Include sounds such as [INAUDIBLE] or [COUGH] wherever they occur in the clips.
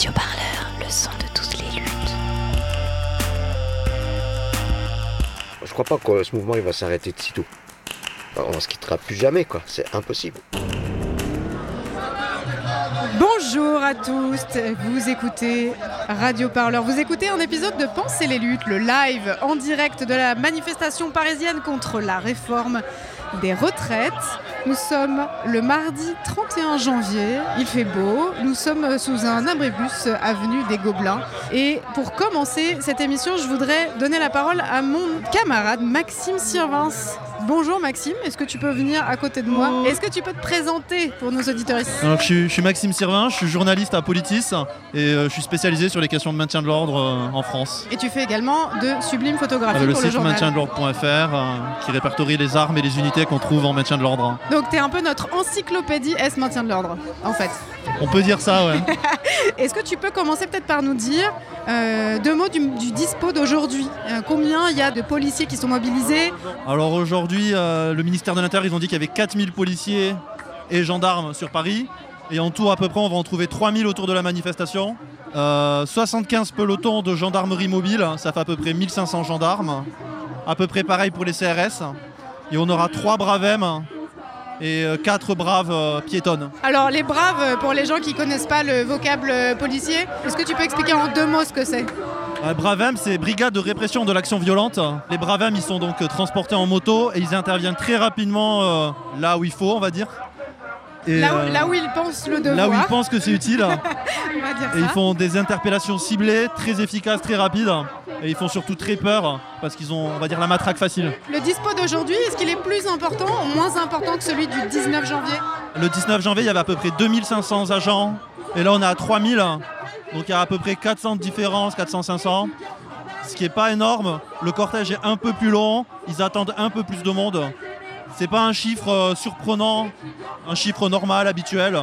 Radio Parleur, le son de toutes les luttes. Je crois pas que ce mouvement il va s'arrêter de sitôt. On se quittera plus jamais quoi, c'est impossible. Bonjour à tous, vous écoutez Radio Parleur, vous écoutez un épisode de Penser les luttes, le live en direct de la manifestation parisienne contre la réforme des retraites. Nous sommes le mardi 31 janvier, il fait beau, nous sommes sous un abribus avenue des Gobelins. Et pour commencer cette émission, je voudrais donner la parole à mon camarade Maxime Sirvins. Bonjour Maxime, est-ce que tu peux venir à côté de moi? Est-ce que tu peux te présenter pour nos auditeurs Alors, je, suis, je suis Maxime Sirvin, je suis journaliste à Politis et euh, je suis spécialisé sur les questions de maintien de l'ordre euh, en France. Et tu fais également de sublimes photographies le pour le site journal. maintiendeordre.fr euh, qui répertorie les armes et les unités qu'on trouve en maintien de l'ordre. Donc tu es un peu notre encyclopédie S maintien de l'ordre, en fait. On peut dire ça, ouais. [LAUGHS] Est-ce que tu peux commencer peut-être par nous dire euh, deux mots du, du dispo d'aujourd'hui? Euh, Combien il y a de policiers qui sont mobilisés? Alors aujourd'hui, euh, le ministère de l'Intérieur, ils ont dit qu'il y avait 4000 policiers et gendarmes sur Paris. Et en tout, à peu près, on va en trouver 3000 autour de la manifestation. Euh, 75 pelotons de gendarmerie mobile, ça fait à peu près 1500 gendarmes. À peu près pareil pour les CRS. Et on aura 3 bravem et 4 braves euh, piétonnes. Alors les braves, euh, pour les gens qui connaissent pas le vocable euh, policier, est-ce que tu peux expliquer en deux mots ce que c'est? Euh, Bravem, c'est Brigade de répression de l'action violente. Les Bravem, ils sont donc euh, transportés en moto et ils interviennent très rapidement euh, là où il faut, on va dire. Et, là, où, euh, là où ils pensent le devoir, là où ils pensent que c'est utile. [LAUGHS] on va dire et ils font des interpellations ciblées, très efficaces, très rapides. Et ils font surtout très peur parce qu'ils ont, on va dire, la matraque facile. Le dispo d'aujourd'hui, est-ce qu'il est plus important ou moins important que celui du 19 janvier? Le 19 janvier, il y avait à peu près 2500 agents. Et là, on est à 3000. Donc il y a à peu près 400 de différence, 400-500. Ce qui n'est pas énorme. Le cortège est un peu plus long. Ils attendent un peu plus de monde. C'est pas un chiffre euh, surprenant, un chiffre normal, habituel.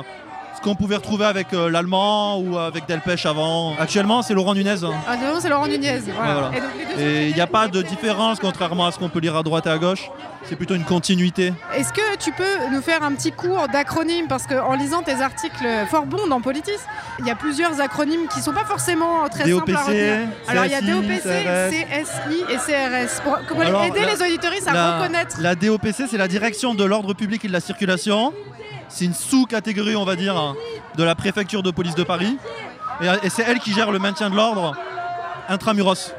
Ce qu'on pouvait retrouver avec euh, l'allemand ou avec Delpech avant. Actuellement, c'est Laurent Nunez. Ah non, c'est Laurent Nunez. Voilà. Voilà. Et il n'y a pas de différence, contrairement à ce qu'on peut lire à droite et à gauche. C'est plutôt une continuité. Est-ce que tu peux nous faire un petit cours d'acronymes? Parce qu'en lisant tes articles fort bons dans Politis, il y a plusieurs acronymes qui sont pas forcément très simples à DOPC, retenir. Alors il y a DOPC, CRS. CSI et CRS. Pour, pour Alors, aider la- les auditoristes à la, reconnaître? la DOPC, c'est la direction de l'ordre public et de la circulation. C'est une sous-catégorie, on va dire, de la préfecture de police de Paris. Et, et c'est elle qui gère le maintien de l'ordre intramuros.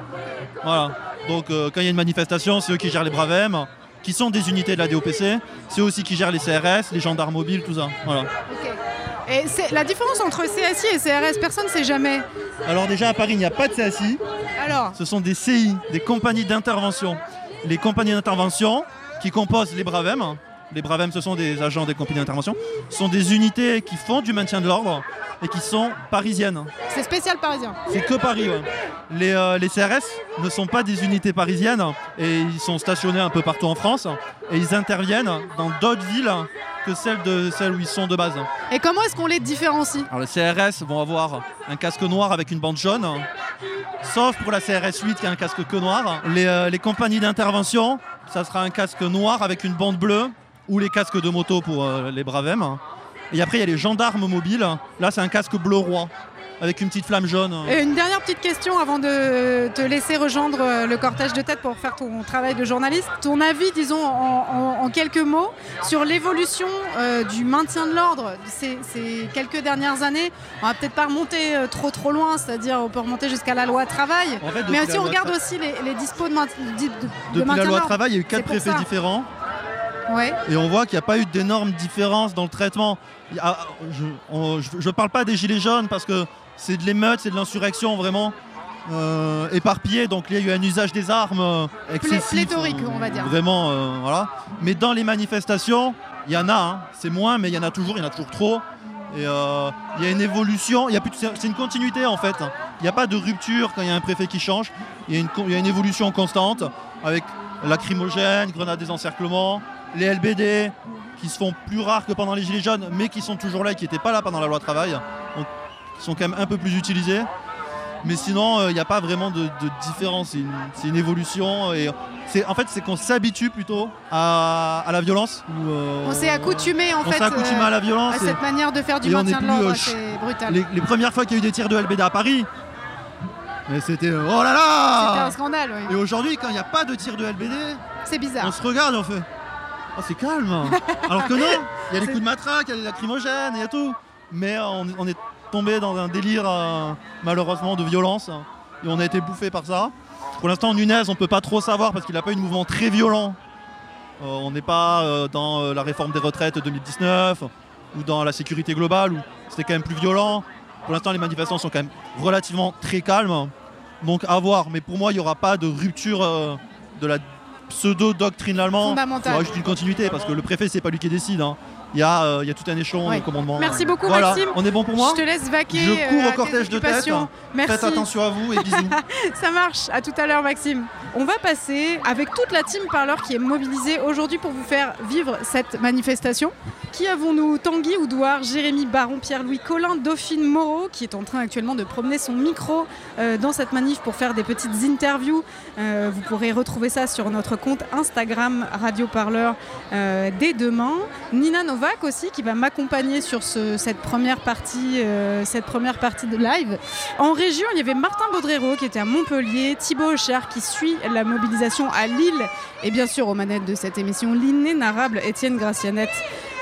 Voilà. Donc euh, quand il y a une manifestation, c'est eux qui gèrent les Bravem, qui sont des unités de la DOPC. C'est eux aussi qui gèrent les CRS, les gendarmes mobiles, tout ça. Voilà. Ok. Et c'est la différence entre CSI et CRS, personne ne sait jamais. Alors déjà à Paris, il n'y a pas de CSI. Alors, Ce sont des CI, des compagnies d'intervention. Les compagnies d'intervention qui composent les Bravem, les Bravem ce sont des agents des compagnies d'intervention, sont des unités qui font du maintien de l'ordre et qui sont parisiennes. c'est spécial parisien. C'est que Paris. ouais. Les, euh, les CRS ne sont pas des unités parisiennes et ils sont stationnés un peu partout en France et ils interviennent dans d'autres villes que celles, de, celles où ils sont de base. Et comment est-ce qu'on les différencie? Alors les CRS vont avoir un casque noir avec une bande jaune, sauf pour la CRS 8 qui a un casque que noir. Les, euh, les compagnies d'intervention, ça sera un casque noir avec une bande bleue ou les casques de moto pour euh, les Bravem. Et après il y a les gendarmes mobiles, là c'est un casque bleu roi avec une petite flamme jaune. Et une dernière petite question avant de te laisser rejoindre euh, le cortège de tête pour faire ton travail de journaliste. Ton avis, disons, en, en- en quelques mots, sur l'évolution euh, du maintien de l'ordre ces, ces quelques dernières années. On va peut-être pas remonter euh, trop trop loin, c'est-à-dire on peut remonter jusqu'à la loi travail. En fait, depuis Mais aussi on regarde aussi les, les dispos de, main- de- de- de Depuis maintien la loi travail, il y a eu quatre préfets différents. Ouais. Et on voit qu'il n'y a pas eu d'énormes différences dans le traitement. A- je ne parle pas des gilets jaunes parce que c'est de l'émeute, c'est de l'insurrection vraiment euh, éparpillée. Donc il y a eu un usage des armes euh, excessif. pléthorique, on va dire. Vraiment, euh, voilà. Mais dans les manifestations, il y en a. hein. C'est moins, mais il y en a toujours. Il y en a toujours trop. Et euh, il y a une évolution, c'est une continuité en fait. Il n'y a pas de rupture quand il y a un préfet qui change. Il y, y a une évolution constante avec lacrymogène, grenades des encerclements, les LBD qui se font plus rares que pendant les Gilets jaunes, mais qui sont toujours là et qui n'étaient pas là pendant la loi travail. Donc qui sont quand même un peu plus utilisés. Mais sinon, euh, il n'y a pas vraiment de, de différence. C'est une, évolution. Et en fait, c'est qu'on s'habitue plutôt à, à la violence. euh, On s'est accoutumé en on fait s'est accoutumé euh, à la violence. à et- cette manière de faire du on maintien de plus, l'ordre, euh, c'est brutal. les, les premières fois qu'il y a eu des tirs de LBD à Paris, c'était euh, oh là C'était un là scandale, Et aujourd'hui, quand il n'y a pas de tirs de LBD, C'est on bizarre. se regarde et on fait Oh, c'est calme Alors que non Il y a les coups de matraque, il y a les lacrymogènes, il y a tout. Mais euh, on, on est tombé dans un délire, euh, malheureusement, de violence. Et on a été bouffé par ça. Pour l'instant, Nunez, on peut pas trop savoir parce qu'il n'a pas eu de mouvement très violent. Euh, on n'est pas euh, dans la réforme des retraites 2019 ou dans la sécurité globale où c'était quand même plus violent. Pour l'instant, les manifestations sont quand même relativement très calmes. Donc à voir. Mais pour moi, il n'y aura pas de rupture de la pseudo-doctrine allemande. Fondamental. Il y aura juste une continuité parce que le préfet, c'est pas lui qui décide. hein. Il y, a, euh, il y a tout un échelon Ouais. de commandement. Merci beaucoup, Voilà. Maxime. On est bon pour moi Je te laisse vaquer Je cours euh, au cortège de tête. Merci. Faites attention à vous et bisous. [LAUGHS] Ça marche. À tout à l'heure, Maxime. On va passer avec toute la team Parleur qui est mobilisée aujourd'hui pour vous faire vivre cette manifestation. Qui avons-nous? Tanguy Oudouard, Jérémy Baron, Pierre-Louis Collin, Dauphine Moreau, qui est en train actuellement de promener son micro euh, dans cette manif pour faire des petites interviews. Euh, vous pourrez retrouver ça sur notre compte Instagram Radio Parleur dès demain. Nina Qui va m'accompagner sur ce- cette première partie, euh, cette première partie de live. En région, il y avait Martin Baudrero qui était à Montpellier, Thibaut Auchard qui suit la mobilisation à Lille et bien sûr aux manettes de cette émission l'inénarrable Étienne Gracianette.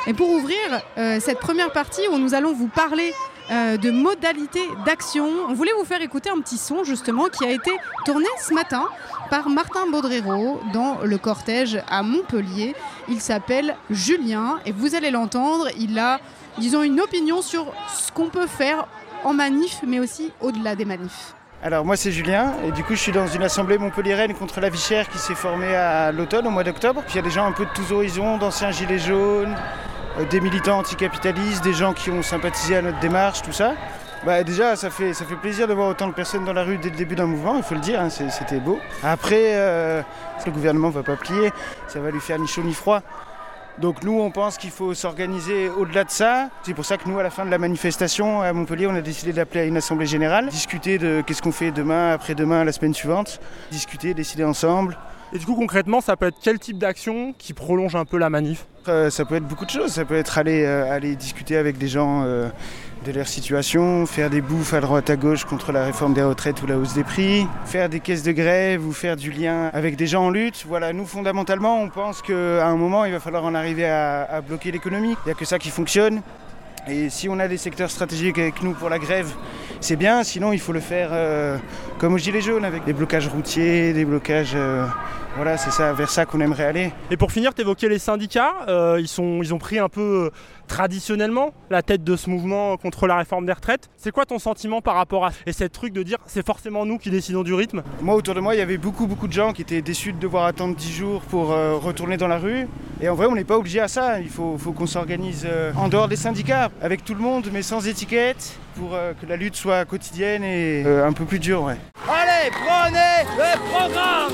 Et pour ouvrir euh, cette première partie où nous allons vous parler euh, de modalités d'action, on voulait vous faire écouter un petit son justement qui a été tourné ce matin par Martin Baudrero dans le cortège à Montpellier? Il s'appelle Julien et vous allez l'entendre, il a disons une opinion sur ce qu'on peut faire en manif mais aussi au-delà des manifs. Alors moi c'est Julien et du coup je suis dans une assemblée montpelliéraine contre la vie chère qui s'est formée à l'automne au mois d'octobre. Il y a des gens un peu de tous horizons, d'anciens gilets jaunes, des militants anticapitalistes, des gens qui ont sympathisé à notre démarche, tout ça. Bah déjà ça fait, plaisir de voir autant de personnes dans la rue dès le début d'un mouvement, il faut le dire, hein, c'était beau. Après euh, le gouvernement va pas plier, ça va lui faire ni chaud ni froid. Donc nous, on pense qu'il faut s'organiser au-delà de ça. C'est pour ça que nous, à la fin de la manifestation à Montpellier, on a décidé d'appeler à une assemblée générale, discuter de qu'est-ce qu'on fait demain, après-demain, la semaine suivante, discuter, décider ensemble. Et du coup, concrètement, ça peut être quel type d'action qui prolonge un peu la manif? Ça peut être beaucoup de choses. Ça peut être aller, euh, aller discuter avec des gens euh, de leur situation, faire des bouffes à droite à gauche contre la réforme des retraites ou la hausse des prix, faire des caisses de grève ou faire du lien avec des gens en lutte. Voilà, nous fondamentalement, on pense qu'à un moment, il va falloir en arriver à, à bloquer l'économie. Il n'y a que ça qui fonctionne. Et si on a des secteurs stratégiques avec nous pour la grève, c'est bien. Sinon, il faut le faire euh, comme aux Gilets jaunes, avec des blocages routiers, des blocages. euh, voilà, c'est ça, vers ça qu'on aimerait aller. Et pour finir, tu évoquais les syndicats. euh, ils, sont, ils ont pris un peu euh, traditionnellement la tête de ce mouvement contre la réforme des retraites. C'est quoi ton sentiment par rapport à et cette truc de dire c'est forcément nous qui décidons du rythme? Moi, autour de moi, il y avait beaucoup, beaucoup de gens qui étaient déçus de devoir attendre 10 jours pour euh, retourner dans la rue. Et en vrai, on n'est pas obligé à ça. Il faut, faut qu'on s'organise euh, en dehors des syndicats, avec tout le monde, mais sans étiquette, pour euh, que la lutte soit quotidienne et euh, un peu plus dure. Ouais. Allez, prenez le programme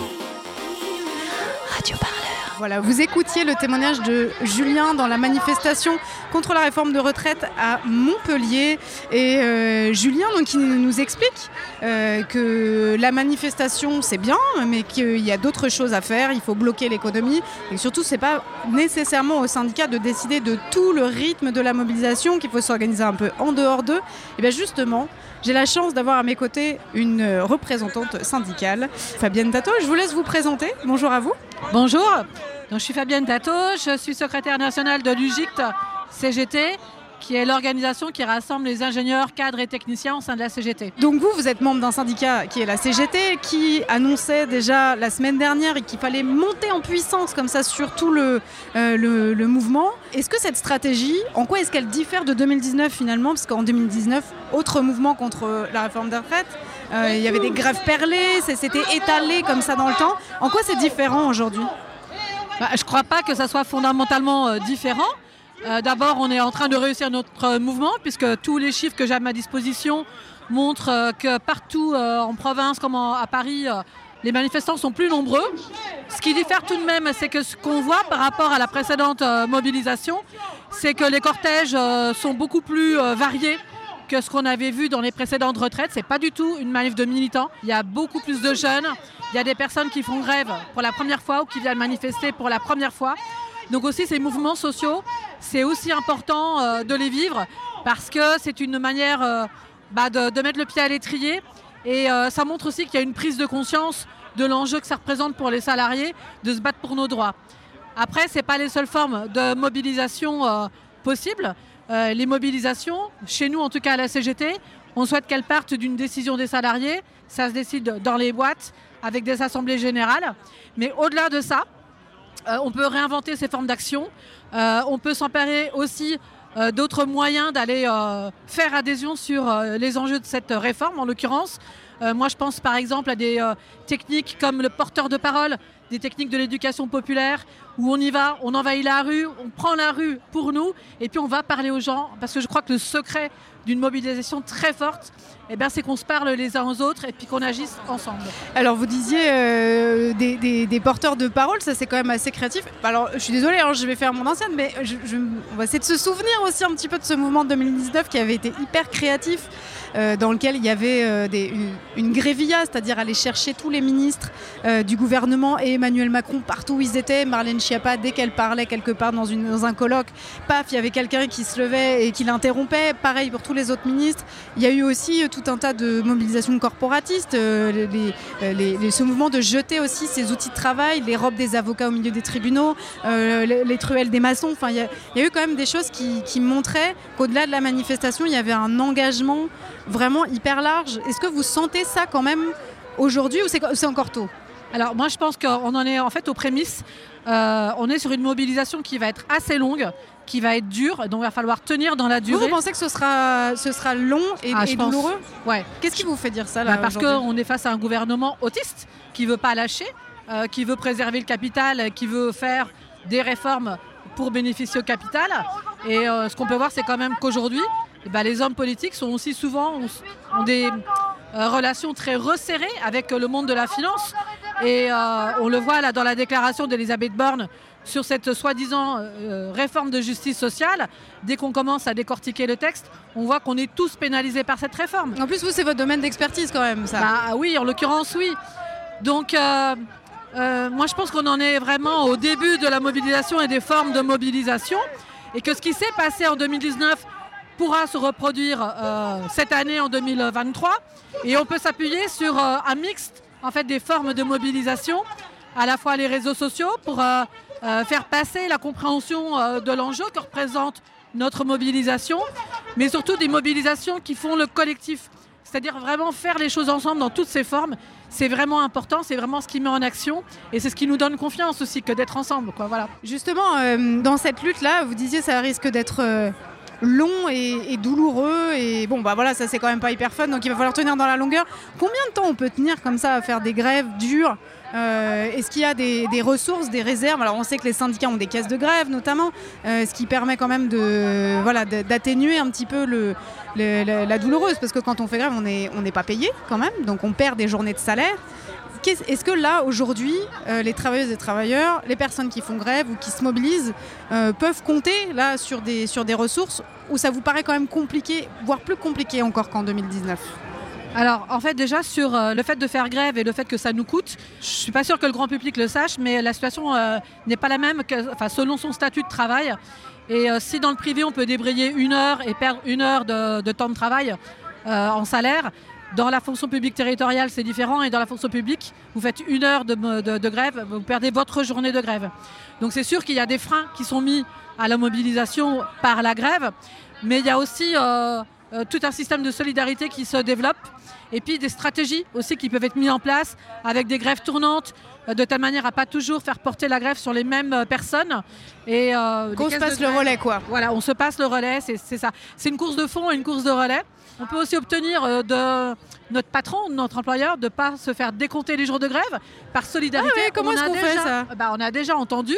Voilà, vous écoutiez le témoignage de Julien dans la manifestation contre la réforme de retraite à Montpellier. Et euh, Julien, donc, il nous explique euh, que la manifestation, c'est bien, mais qu'il y a d'autres choses à faire. Il faut bloquer l'économie. Et surtout, c'est pas nécessairement au syndicat de décider de tout le rythme de la mobilisation, qu'il faut s'organiser un peu en dehors d'eux. Et bien justement, j'ai la chance d'avoir à mes côtés une représentante syndicale, Fabienne Tato. Je vous laisse vous présenter. Bonjour à vous. Bonjour, donc, je suis Fabienne Tato, je suis secrétaire nationale de l'UGICT CGT, qui est l'organisation qui rassemble les ingénieurs, cadres et techniciens au sein de la CGT. Donc vous, vous êtes membre d'un syndicat qui est la CGT, qui annonçait déjà la semaine dernière qu'il fallait monter en puissance comme ça sur tout le, euh, le, le mouvement. Est-ce que cette stratégie, en quoi est-ce qu'elle diffère de 2019 finalement? Parce qu'en 2019, autre mouvement contre la réforme des retraites, euh, il y avait des grèves perlées, c'était étalé comme ça dans le temps. En quoi c'est différent aujourd'hui? Bah, je ne crois pas que ça soit fondamentalement euh, différent. Euh, D'abord, on est en train de réussir notre euh, mouvement puisque tous les chiffres que j'ai à ma disposition montrent euh, que partout en province comme à Paris, les manifestants sont plus nombreux. Ce qui diffère tout de même, c'est que ce qu'on voit par rapport à la précédente mobilisation, c'est que les cortèges sont beaucoup plus variés que ce qu'on avait vu dans les précédentes retraites. C'est pas du tout une manif de militants. Il y a beaucoup plus de jeunes. Il y a des personnes qui font grève pour la première fois ou qui viennent manifester pour la première fois. Donc aussi ces mouvements sociaux, c'est aussi important euh, de les vivre parce que c'est une manière euh, bah, de, mettre le pied à l'étrier et euh, ça montre aussi qu'il y a une prise de conscience de l'enjeu que ça représente pour les salariés de se battre pour nos droits. Après, ce n'est pas les seules formes de mobilisation possibles. Les mobilisations, chez nous en tout cas à la CGT, on souhaite qu'elles partent d'une décision des salariés. Ça se décide dans les boîtes avec des assemblées générales. Mais au-delà de ça, euh, on peut réinventer ces formes d'action. Euh, on peut s'emparer aussi euh, d'autres moyens d'aller faire adhésion sur les enjeux de cette réforme, en l'occurrence. Moi, je pense par exemple à des techniques comme le porteur de parole, des techniques de l'éducation populaire, où on y va, on envahit la rue, on prend la rue pour nous, et puis on va parler aux gens, parce que je crois que le secret d'une mobilisation très forte, eh bien, c'est qu'on se parle les uns aux autres et puis qu'on agisse ensemble. Alors vous disiez euh, des, porteurs de parole, ça c'est quand même assez créatif. Alors je suis désolée, hein, je vais faire mon ancienne, mais on va essayer de se souvenir aussi un petit peu de ce mouvement de 2019 qui avait été hyper créatif, euh, dans lequel il y avait euh, des- une, grévilla, c'est-à-dire aller chercher tous les ministres euh, du gouvernement et Emmanuel Macron partout où ils étaient. Marlène Schiappa, dès qu'elle parlait quelque part dans, un colloque, paf, il y avait quelqu'un qui se levait et qui l'interrompait. Pareil pour tous les autres ministres. Il y a eu aussi tout un tas de mobilisations corporatistes, les, ce mouvement de jeter aussi ces outils de travail, les robes des avocats au milieu des tribunaux, les, les truelles des maçons. Enfin, il y, a- eu quand même des choses qui montraient qu'au-delà de la manifestation, il y avait un engagement vraiment hyper large. Est-ce que vous sentez ça quand même aujourd'hui ou c'est encore tôt? Alors moi je pense qu'on en est en fait aux prémices. Euh, on est sur une mobilisation qui va être assez longue, qui va être dure, donc il va falloir tenir dans la durée. vous pensez que ce sera, ce sera long et, Ah, et douloureux? Ouais. Qu'est-ce qui vous fait dire ça là Bah, Parce qu'on est face à un gouvernement autiste qui veut pas lâcher, euh, qui veut préserver le capital, qui veut faire des réformes pour bénéficier au capital. Et euh, ce qu'on peut voir, c'est quand même qu'aujourd'hui, ben, les hommes politiques sont aussi souvent ont, ont des euh, relations très resserrées avec euh, le monde de la finance. Et euh, on le voit là dans la déclaration d'Elisabeth Borne sur cette soi-disant euh, réforme de justice sociale. Dès qu'on commence à décortiquer le texte, on voit qu'on est tous pénalisés par cette réforme. En plus, vous, c'est votre domaine d'expertise quand même, ça. Bah oui, en l'occurrence, oui. Donc, euh, euh, moi, je pense qu'on en est vraiment au début de la mobilisation et des formes de mobilisation. Et que ce qui s'est passé en 2019 pourra se reproduire euh, cette année en 2023. Et on peut s'appuyer sur euh, un mixte en fait, des formes de mobilisation, à la fois les réseaux sociaux pour euh, faire passer la compréhension de l'enjeu que représente notre mobilisation, mais surtout des mobilisations qui font le collectif. C'est-à-dire vraiment faire les choses ensemble dans toutes ces formes. C'est vraiment important, c'est vraiment ce qui met en action et c'est ce qui nous donne confiance aussi que d'être ensemble. Quoi, voilà. Justement, dans cette lutte-là, vous disiez ça risque d'être long et, douloureux. Et bon, bah voilà, ça c'est quand même pas hyper fun, donc il va falloir tenir dans la longueur. Combien de temps on peut tenir comme ça à faire des grèves dures? Euh, Est-ce qu'il y a des, ressources, des réserves? Alors on sait que les syndicats ont des caisses de grève notamment, euh, ce qui permet quand même de voilà d'atténuer un petit peu le, la, douloureuse, parce que quand on fait grève, on n'est on n'est pas payé quand même, donc on perd des journées de salaire. Est-ce que là, aujourd'hui, euh, les travailleuses et travailleurs, les personnes qui font grève ou qui se mobilisent, euh, peuvent compter là sur des, ressources ou ça vous paraît quand même compliqué, voire plus compliqué encore qu'en 2019 Alors, en fait, déjà, sur euh, le fait de faire grève et le fait que ça nous coûte, je suis pas sûre que le grand public le sache, mais la situation n'est pas la même que, selon son statut de travail. Et si dans le privé, on peut débrayer une heure et perdre une heure de, temps de travail en salaire, dans la fonction publique territoriale, c'est différent. Et dans la fonction publique, vous faites une heure de, de- de grève, vous perdez votre journée de grève. Donc c'est sûr qu'il y a des freins qui sont mis à la mobilisation par la grève, mais il y a aussi euh, euh, tout un système de solidarité qui se développe et puis des stratégies aussi qui peuvent être mises en place avec des grèves tournantes euh, de telle manière à pas toujours faire porter la grève sur les mêmes personnes et euh, Qu'on se passe le relais, quoi. Voilà, on se passe le relais, c'est c'est ça. C'est une course de fond et une course de relais. On peut aussi obtenir euh, de notre patron, de notre employeur, de ne pas se faire décompter les jours de grève par solidarité. Ah ouais, comment On est-ce qu'on fait ça? Bah, On a déjà entendu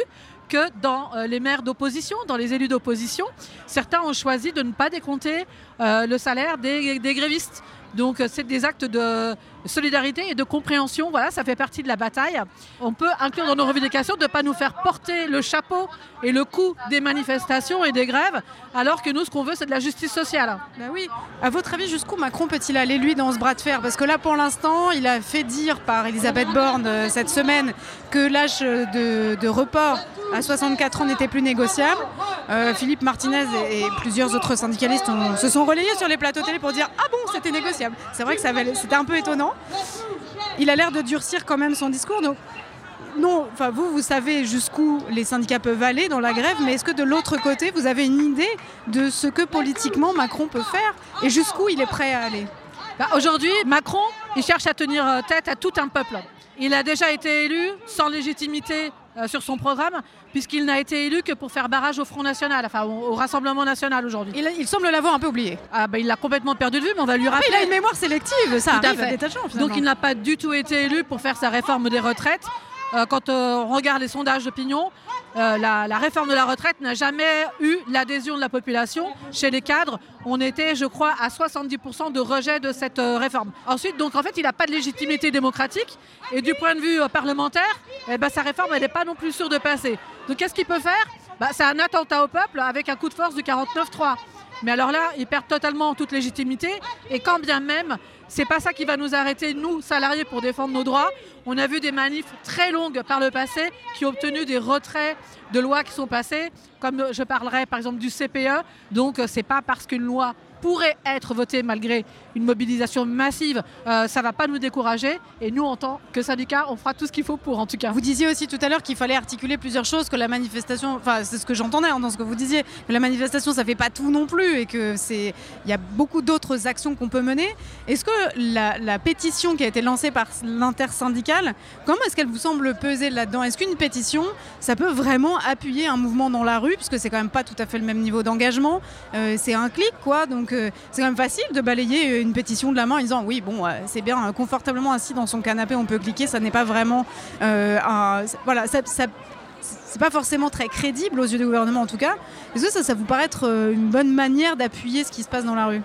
que dans euh, les maires d'opposition, dans les élus d'opposition. Certains ont choisi de ne pas décompter euh, le salaire des, des grévistes. Donc euh, c'est des actes de solidarité et de compréhension. Voilà, ça fait partie de la bataille. On peut inclure dans nos revendications de ne pas nous faire porter le chapeau et le coup des manifestations et des grèves, alors que nous, ce qu'on veut, c'est de la justice sociale. Bah oui. À votre avis, jusqu'où Macron peut-il aller, lui, dans ce bras de fer? Parce que là, pour l'instant, il a fait dire par Elisabeth Borne euh, cette semaine que l'âge de, report à 64 ans n'était plus négociable. Euh, Philippe Martinez et, plusieurs autres syndicalistes se sont relayés sur les plateaux télé pour dire Ah bon, c'était négociable. C'est vrai que c'était un peu étonnant. Il a l'air de durcir quand même son discours. Non, enfin vous, vous savez jusqu'où les syndicats peuvent aller dans la grève, mais est-ce que de l'autre côté, vous avez une idée de ce que politiquement Macron peut faire et jusqu'où il est prêt à aller? Bah, Aujourd'hui, Macron, il cherche à tenir euh, tête à tout un peuple. Il a déjà été élu sans légitimité euh, sur son programme, puisqu'il n'a été élu que pour faire barrage au Front National, enfin au, au Rassemblement National aujourd'hui. Il, il semble l'avoir un peu oublié. Ah, bah, il l'a complètement perdu de vue, mais on va lui Après, rappeler. il a une mémoire sélective, ça Tout à fait. des gens. Donc il n'a pas du tout été élu pour faire sa réforme des retraites. Euh, quand euh, on regarde les sondages d'opinion, euh, la, réforme de la retraite n'a jamais eu l'adhésion de la population. Chez les cadres, on était, je crois, à 70% de rejet de cette réforme. Ensuite, donc en fait, il n'a pas de légitimité démocratique. Et du point de vue parlementaire, eh ben, sa réforme, n'est pas non plus sûre de passer. Donc qu'est-ce qu'il peut faire? Bah, C'est un attentat au peuple avec un coup de force du 49-3. Mais alors là, il perd totalement toute légitimité. Et quand bien même, c'est pas ça qui va nous arrêter, nous, salariés, pour défendre nos droits. On a vu des manifs très longues par le passé qui ont obtenu des retraits de lois qui sont passées, comme je parlerai par exemple du CPE. Donc, euh, c'est pas parce qu'une loi pourrait être votée malgré une mobilisation massive, euh, ça va pas nous décourager. Et nous, en tant que syndicat, on fera tout ce qu'il faut pour, en tout cas. Vous disiez aussi tout à l'heure qu'il fallait articuler plusieurs choses, que la manifestation, enfin c'est ce que j'entendais hein, dans ce que vous disiez, que la manifestation ça fait pas tout non plus et que c'est, il y a beaucoup d'autres actions qu'on peut mener. Est-ce que la, la pétition qui a été lancée par l'intersyndicale, comment est-ce qu'elle vous semble peser là-dedans? Est-ce qu'une pétition, ça peut vraiment appuyer un mouvement dans la rue, puisque c'est quand même pas tout à fait le même niveau d'engagement, Euh, c'est un clic quoi, donc c'est quand même facile de balayer une pétition de la main en disant oui bon euh, c'est bien euh, confortablement assis dans son canapé on peut cliquer, ça n'est pas vraiment euh, un, voilà c'est pas forcément très crédible aux yeux du gouvernement en tout cas. Est-ce que ça, ça vous paraît être une bonne manière d'appuyer ce qui se passe dans la rue?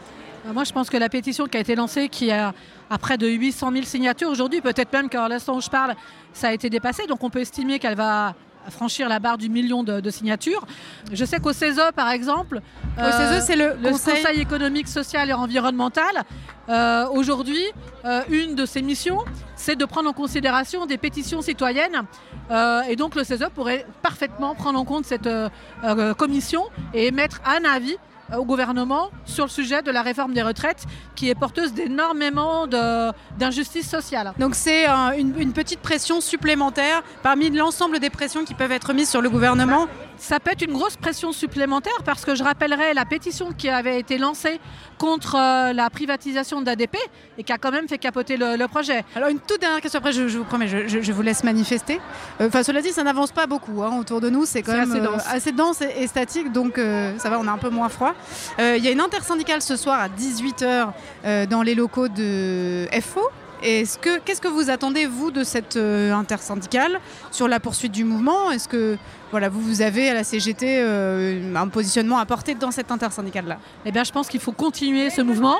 Euh, Moi, je pense que la pétition qui a été lancée, qui a, a près de 800 000 signatures aujourd'hui, peut-être même qu'à l'instant où je parle, ça a été dépassé. Donc, on peut estimer qu'elle va franchir la barre du million de, de signatures. Je sais qu'au CESE, par exemple, Au CESE, c'est le Conseil... Conseil- économique, social et environnemental, euh, aujourd'hui, euh, une de ses missions, c'est de prendre en considération des pétitions citoyennes. Euh, et donc, le CESE pourrait parfaitement prendre en compte cette euh, euh, commission et émettre un avis euh, au gouvernement sur le sujet de la réforme des retraites qui est porteuse d'énormément d'injustices sociales. Donc c'est euh, une petite pression supplémentaire parmi l'ensemble des pressions qui peuvent être mises sur le gouvernement. Ça peut être une grosse pression supplémentaire parce que je rappellerai la pétition qui avait été lancée contre euh, la privatisation d'ADP et qui a quand même fait capoter le, le projet. Alors une toute dernière question, après je, je vous promets, je, je- je vous laisse manifester. Euh, Enfin cela dit, ça n'avance pas beaucoup hein, autour de nous, c'est quand même assez euh, dense. assez dense et, et statique, donc ça va, on a un peu moins froid. Il y a une intersyndicale ce soir à 18h dans les locaux de FO. Est-ce que qu'est-ce que vous attendez vous de cette euh, intersyndicale sur la poursuite du mouvement? Est-ce que voilà vous vous avez à la CGT euh, un positionnement à porter dans cette intersyndicale là Eh bien, je pense qu'il faut continuer ce mouvement.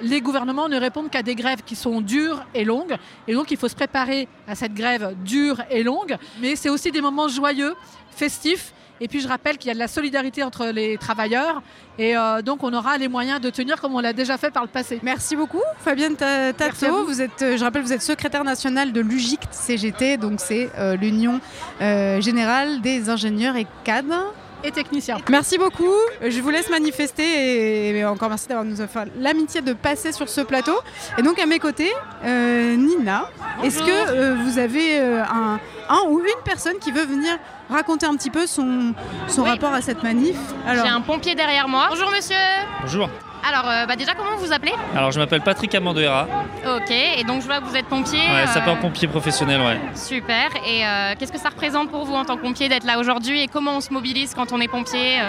Les gouvernements ne répondent qu'à des grèves qui sont dures et longues. Et donc, il faut se préparer à cette grève dure et longue. Mais c'est aussi des moments joyeux, festifs. Et puis, je rappelle qu'il y a de la solidarité entre les travailleurs. Et euh, donc, on aura les moyens de tenir comme on l'a déjà fait par le passé. Merci beaucoup, Fabienne Tato. vous. Êtes, euh, je rappelle, vous êtes secrétaire nationale de l'UGICT CGT, donc c'est euh, l'Union euh, générale des ingénieurs et cadres. Et techniciens. Merci beaucoup. Je vous laisse manifester et, encore merci d'avoir nous fait l'amitié de passer sur ce plateau. Et donc à mes côtés, euh, Nina, est-ce que euh, vous avez euh, un, un ou une personne qui veut venir raconter un petit peu son, son Oui. rapport à cette manif? J'ai un pompier derrière moi. Bonjour monsieur. Bonjour. Alors euh, bah, déjà comment vous vous appelez Alors je m'appelle Patrick Amandoera, Ok, et donc je vois que vous êtes pompier. ouais, euh, sapeur-pompier professionnel. Ouais. Super. Et euh, qu'est-ce que ça représente pour vous en tant que pompier d'être là aujourd'hui et comment on se mobilise quand on est pompier euh?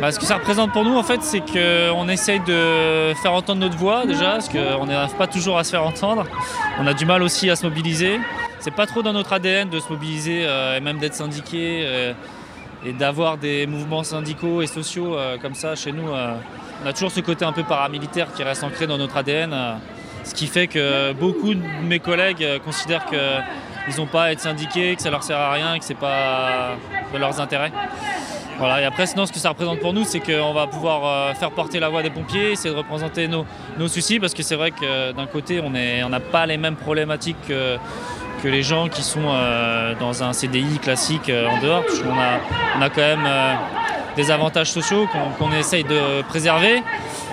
Bah, ce que ça représente pour nous en fait, c'est qu'on essaye de faire entendre notre voix déjà, parce qu'on n'arrive pas toujours à se faire entendre. On a du mal aussi à se mobiliser. c'est pas trop dans notre ADN de se mobiliser et même d'être syndiqué et d'avoir des mouvements syndicaux et sociaux comme ça chez nous. On a toujours ce côté un peu paramilitaire qui reste ancré dans notre ADN, euh, ce qui fait que beaucoup de mes collègues euh, considèrent qu'ils n'ont pas à être syndiqués, que ça leur sert à rien, que c'est pas de leurs intérêts. Voilà, et après, sinon, ce que ça représente pour nous, c'est qu'on va pouvoir euh, faire porter la voix des pompiers, essayer de représenter nos, nos soucis, parce que c'est vrai que d'un côté, on est- on n'a pas les mêmes problématiques que, les gens qui sont dans un CDI classique en dehors, a, on a quand même des avantages sociaux qu'on essaye de préserver,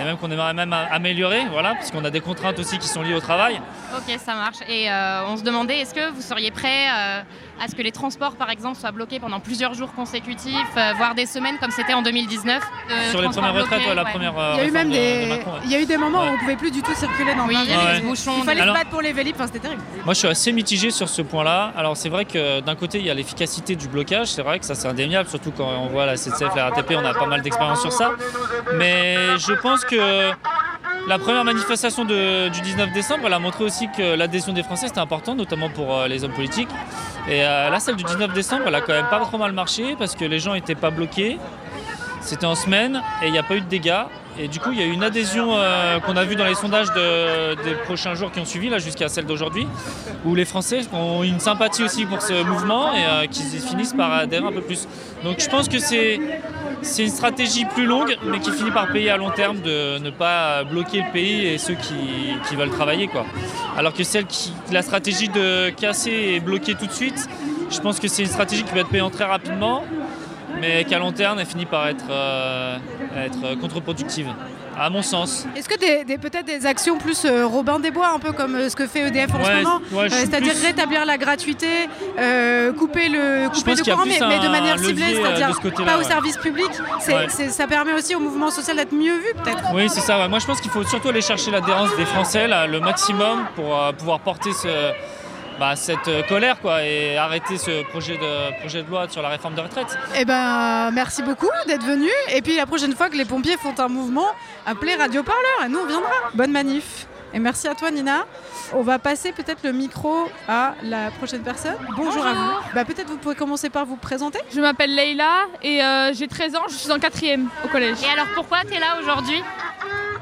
et même qu'on aimerait même améliorer, voilà, parce a des contraintes aussi qui sont liées au travail. Ok, ça marche. Et euh, on se demandait, est-ce que vous seriez prêt euh, à ce que les transports, par exemple, soient bloqués pendant plusieurs jours consécutifs, euh, voire des semaines comme c'était en 2019 euh, Sur les premières retraites, ouais, la ouais. première euh, Il y a eu même de- des, de Macron, ouais. il y a eu des moments Ouais. où on pouvait plus du tout circuler dans Oui, Paris. il y avait Ouais. des bouchons. Il fallait Alors- se battre pour les Vélib, enfin c'était terrible. Moi, je suis assez mitigé sur ce point-là. Alors, c'est vrai que d'un côté, il y a l'efficacité du blocage. C'est vrai que ça, c'est indéniable, surtout quand on voit la SNCF, la RATP, on a pas mal d'expérience sur ça. Mais je pense que la première manifestation de- du 19 décembre, elle a montré aussi que l'adhésion des Français, c'était important, notamment pour les hommes politiques. Et euh, là, celle du 19 décembre, elle a quand même pas trop mal marché parce que les gens n'étaient pas bloqués. C'était en semaine et il n'y a pas eu de dégâts. Et du coup, il y a une adhésion euh, qu'on a vue dans les sondages de- des prochains jours qui ont suivi, là jusqu'à celle d'aujourd'hui, où les Français ont une sympathie aussi pour ce mouvement et euh, qui finissent par adhérer un peu plus. Donc je pense que c'est c'est une stratégie plus longue, mais qui finit par payer à long terme de ne pas bloquer le pays et ceux qui, qui veulent travailler. Quoi. Alors que celle qui, la stratégie de casser et bloquer tout de suite, je pense que c'est une stratégie qui va être payante très rapidement, mais qu'à long terme, elle finit par être, euh, être contre-productive, à mon sens. Est-ce que des, des- peut-être des actions plus euh, Robin des Bois, un peu comme euh, ce que fait EDF en Ouais, ce moment, ouais, euh, c'est-à-dire plus- rétablir la gratuité, couper le, couper le courant, mais, mais de manière ciblée, c'est-à-dire pas au service public. Ça permet aussi au mouvement social d'être mieux vu, peut-être. Oui, c'est ça. Moi, je pense qu'il faut surtout aller chercher l'adhérence des Français, là, le maximum, pour pouvoir porter ce, bah, cette euh, colère quoi, et arrêter ce projet de, projet de loi sur la réforme des retraites. Eh ben, merci beaucoup d'être venu. Et puis la prochaine fois que les pompiers font un mouvement, appelez Radio Parleur et nous on viendra. Bonne manif. Et merci à toi Nina. On va passer peut-être le micro à la prochaine personne. Bonjour, à vous. Bah, peut-être vous pouvez commencer par vous présenter. Je m'appelle Leïla et euh, j'ai 13 ans, je suis en quatrième au collège. Et alors pourquoi tu es là aujourd'hui?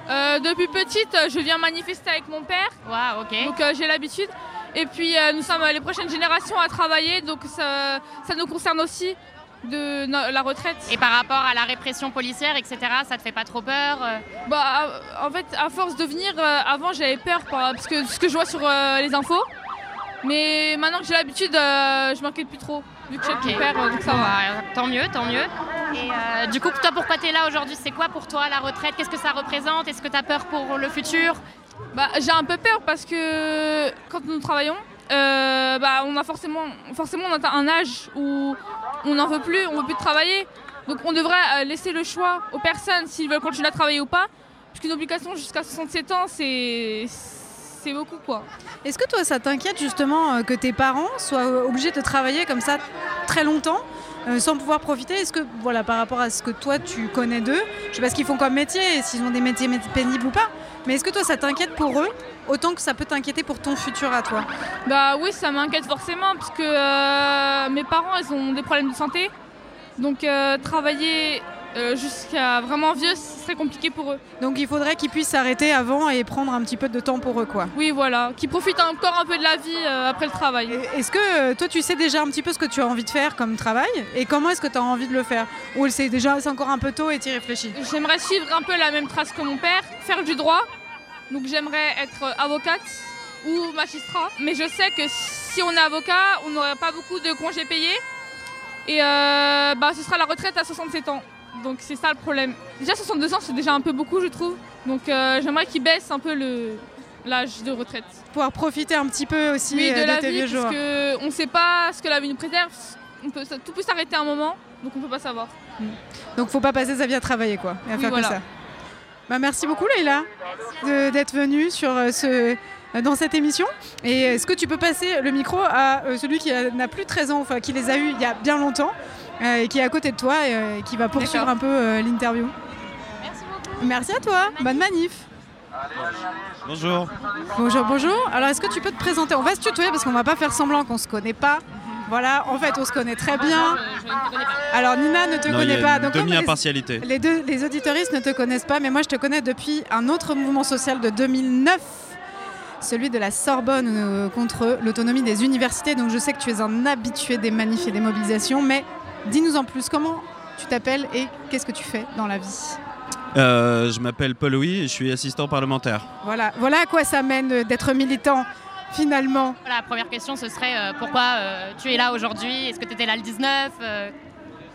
Euh, Depuis petite, je viens manifester avec mon père. Waouh, ok. Donc euh, j'ai l'habitude. Et puis euh, nous sommes les prochaines générations à travailler, donc ça, ça nous concerne aussi de la retraite. Et par rapport à la répression policière, etc., ça te fait pas trop peur euh Bah, euh, en fait, à force de venir, avant j'avais peur par- parce que ce que je vois sur les infos. Mais maintenant que j'ai l'habitude, je m'inquiète plus trop. Vu que j'ai Ok. mon père, donc ça va. bah, tant mieux, tant mieux. Et euh, du coup, toi, pourquoi tu es là aujourd'hui? C'est quoi pour toi la retraite? Qu'est-ce que ça représente? Est-ce que tu as peur pour le futur? Bah, j'ai un peu peur parce que quand nous travaillons, euh, bah, on a forcément, forcément on atteint un âge où on n'en veut plus, on veut plus travailler. Donc on devrait euh, laisser le choix aux personnes s'ils veulent continuer à travailler ou pas. Puisqu'une obligation jusqu'à 67 ans, c'est c'est beaucoup quoi. Est-ce que toi ça t'inquiète justement euh, que tes parents soient obligés de travailler comme ça très longtemps euh, sans pouvoir profiter Est-ce que voilà par rapport à ce que toi tu connais d'eux, je sais pas ce qu'ils font comme métier s'ils ont des métiers mé- pénibles ou pas, mais est-ce que toi ça t'inquiète pour eux autant que ça peut t'inquiéter pour ton futur à toi? Bah oui, ça m'inquiète forcément parce que euh, mes parents, ils ont des problèmes de santé. Donc euh, travailler euh, jusqu'à vraiment vieux, ce serait compliqué pour eux. Donc il faudrait qu'ils puissent s'arrêter avant et prendre un petit peu de temps pour eux quoi. Oui, voilà, qu'ils profitent encore un peu de la vie euh, après le travail. Est-ce que euh, toi tu sais déjà un petit peu ce que tu as envie de faire comme travail et comment est-ce que tu as envie de le faire? Ou c'est déjà c'est encore un peu tôt et tu y réfléchis? J'aimerais suivre un peu la même trace que mon père, faire du droit. Donc j'aimerais être avocate ou magistrat. Mais je sais que si on est avocat, on n'aurait pas beaucoup de congés payés. Et euh, bah, ce sera la retraite à 67 ans. Donc c'est ça le problème. Déjà 62 ans, c'est déjà un peu beaucoup, je trouve. Donc euh, j'aimerais qu'il baisse un peu le l'âge de retraite. Pouvoir profiter un petit peu aussi Oui, euh, de la tes vie, parce qu'on ne sait pas ce que la vie nous préserve. On peut, ça- tout peut s'arrêter à un moment, donc on ne peut pas savoir. Donc faut pas passer sa vie à travailler quoi, et à Oui, faire voilà. que ça. Bah, merci beaucoup Leïla de- d'être venue sur euh, ce dans cette émission. Et est-ce que tu peux passer le micro à celui qui n'a plus 13 ans, enfin qui les a eus il y a bien longtemps, euh, et qui est à côté de toi et euh, qui va poursuivre un peu euh, l'interview Merci à toi, bonne manif. Bonjour. Bonjour, bonjour. Alors, est-ce que tu peux te présenter? On va se tutoyer parce qu'on va pas faire semblant qu'on se connaît pas. Voilà, en fait, on se connaît très bien. Alors, Nina ne te Non, il y connaît a pas. une Donc, les- demi-impartialité. Les deux, les auditoristes ne te connaissent pas, mais moi, je te connais depuis un autre mouvement social de 2009, celui de la Sorbonne euh, contre l'autonomie des universités. Donc, je sais que tu es un habitué des manifs et des mobilisations, mais dis-nous en plus, comment tu t'appelles et qu'est-ce que tu fais dans la vie Euh, je m'appelle Paul Louis et je suis assistant parlementaire. Voilà, voilà à quoi ça mène euh, d'être militant, finalement. La première question, ce serait euh, pourquoi euh, tu es là aujourd'hui? Est-ce que tu étais là le 19 euh,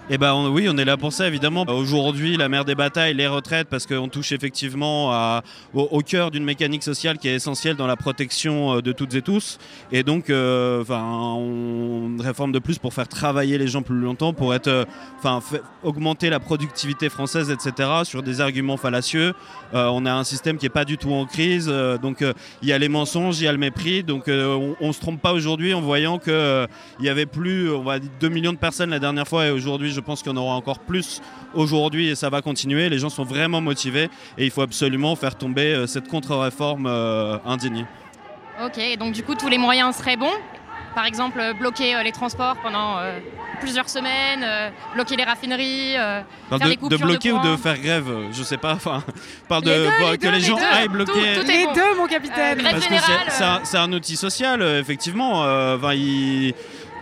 Eh ben oui, on est là pour ça évidemment. Aujourd'hui, la mère des batailles, les retraites, parce qu'on touche effectivement au, cœur d'une mécanique sociale qui est essentielle dans la protection euh, de toutes et tous. Et donc, euh, on réforme de plus pour faire travailler les gens plus longtemps, pour être, euh, enfin, augmenter la productivité française, etc. Sur des arguments fallacieux. Euh, on a un système qui est pas du tout en crise. donc, il y a les mensonges, il y a le mépris. Donc, on, on se trompe pas aujourd'hui en voyant que il y avait plus, on va dire 2 millions de personnes la dernière fois, et aujourd'hui, je pense qu'il y en aura encore plus aujourd'hui, et ça va continuer. Les gens sont vraiment motivés, et il faut absolument faire tomber euh, cette contre-réforme euh, indigne. Ok, donc du coup, tous les moyens seraient bons? Par exemple, euh, bloquer euh, les transports pendant euh, plusieurs semaines, euh, bloquer les raffineries, faire de, bloquer de ou de faire grève, je sais pas. Enfin, [LAUGHS] parle de deux, les que deux, les les gens deux. aillent bloquer. tout Les bon. deux, mon capitaine. Euh, grève Parce que générale, c'est- c'est un, outil social, effectivement. euh, enfin, il-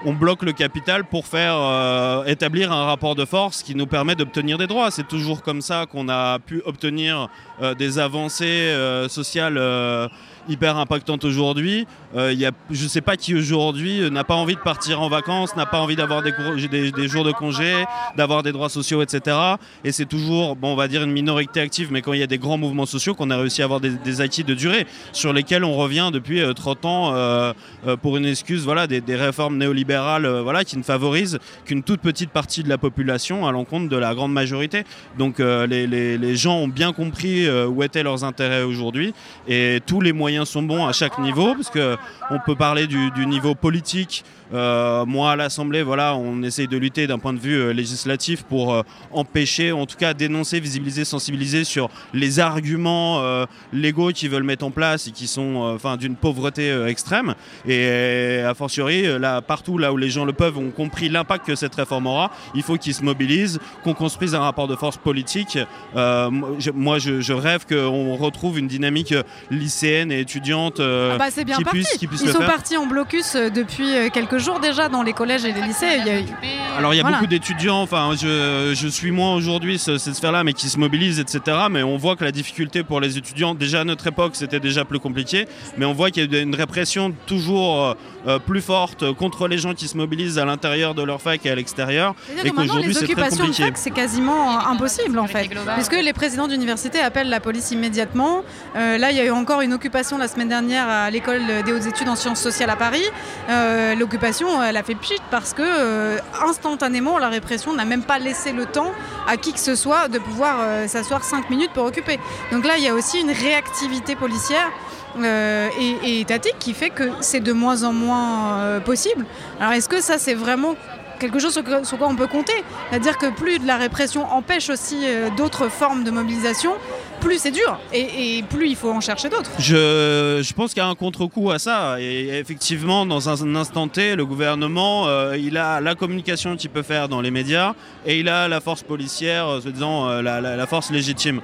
on bloque le capital pour faire euh, établir un rapport de force qui nous permet d'obtenir des droits. C'est toujours comme ça qu'on a pu obtenir euh, des avancées euh, sociales hyper impactantes aujourd'hui. Euh, je ne sais pas qui aujourd'hui euh, n'a pas envie de partir en vacances, n'a pas envie d'avoir des, jours de congé, d'avoir des droits sociaux, etc. Et c'est toujours, bon, on va dire une minorité active, mais quand il y a des grands mouvements sociaux, qu'on a réussi à avoir des, des acquis de durée sur lesquels on revient depuis euh, 30 ans euh, euh, pour une excuse, voilà, des, réformes néolibérales, euh, voilà, qui ne favorisent qu'une toute petite partie de la population à l'encontre de la grande majorité. Donc euh, les, gens ont bien compris euh, où étaient leurs intérêts aujourd'hui et tous les moyens sont bons à chaque niveau parce que on peut parler du, niveau politique. Euh, moi à l'Assemblée, voilà, on essaye de lutter d'un point de vue euh, législatif pour euh, empêcher, en tout cas dénoncer, visibiliser, sensibiliser sur les arguments légaux qu'ils veulent mettre en place et qui sont enfin d'une pauvreté extrême. Et a fortiori, là, partout là où les gens le peuvent ont compris l'impact que cette réforme aura, il faut qu'ils se mobilisent, qu'on construise un rapport de force politique. Moi, je, je- rêve qu'on retrouve une dynamique lycéenne et étudiante euh, Ah bah, c'est bien qui, parti. puisse, qui Ils le sont faire. partis en blocus euh, depuis euh, quelques jours déjà dans les collèges et les lycées. Il y a eu- Alors il y a Voilà. beaucoup d'étudiants, enfin je, je suis moins aujourd'hui ce- cette sphère-là, mais qui se mobilisent, etc. Mais on voit que la difficulté pour les étudiants, déjà à notre époque c'était déjà plus compliqué, mais on voit qu'il y a une répression toujours euh, euh, plus forte contre les gens qui se mobilisent à l'intérieur de leur fac et à l'extérieur, et qu'aujourd'hui les c'est très occupations de compliqué. fac, c'est quasiment euh, impossible en fait. Puisque les présidents d'université appellent la police immédiatement. Euh, là, il y a eu encore une occupation la semaine dernière à l'école des hautes études en sciences sociales à Paris. Euh, L'occupation, elle a fait pchit parce que euh, instantanément, la répression n'a même pas laissé le temps à qui que ce soit de pouvoir euh, s'asseoir 5 minutes pour occuper. Donc là, il y a aussi une réactivité policière. Euh, et, et étatique qui fait que c'est de moins en moins euh, possible. Alors est-ce que ça c'est vraiment quelque chose sur, quoi on peut compter? C'est-à-dire que plus la répression empêche aussi euh, d'autres formes de mobilisation, plus c'est dur et, plus il faut en chercher d'autres. Je, pense qu'il y a un contre-coup à ça. Et effectivement, dans un instant T, le gouvernement, il a la communication qu'il peut faire dans les médias et il a la force policière, se disant euh, la force légitime.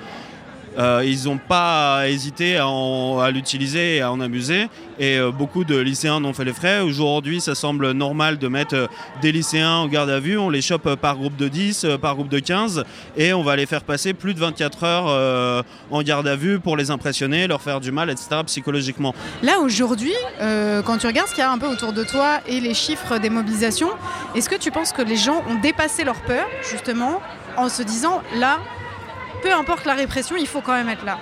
Euh, ils n'ont pas hésité à, l'utiliser et à en abuser. Et euh, beaucoup de lycéens en ont fait les frais. Aujourd'hui, ça semble normal de mettre euh, des lycéens en garde à vue. On les chope par groupe de 10, euh, par groupe de 15. Et on va les faire passer plus de 24 heures en garde à vue pour les impressionner, leur faire du mal, etc. psychologiquement. Là aujourd'hui, quand tu regardes ce qu'il y a un peu autour de toi et les chiffres des mobilisations, est-ce que tu penses que les gens ont dépassé leur peur justement en se disant là, peu importe la répression, il faut quand même être là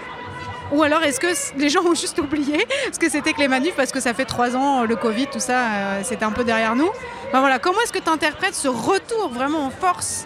ou alors est-ce que les gens ont juste oublié ce que c'était que les manifs parce que ça fait trois ans, le Covid, tout ça, euh, c'était un peu derrière nous? Ben voilà, comment est-ce que tu interprètes ce retour vraiment en force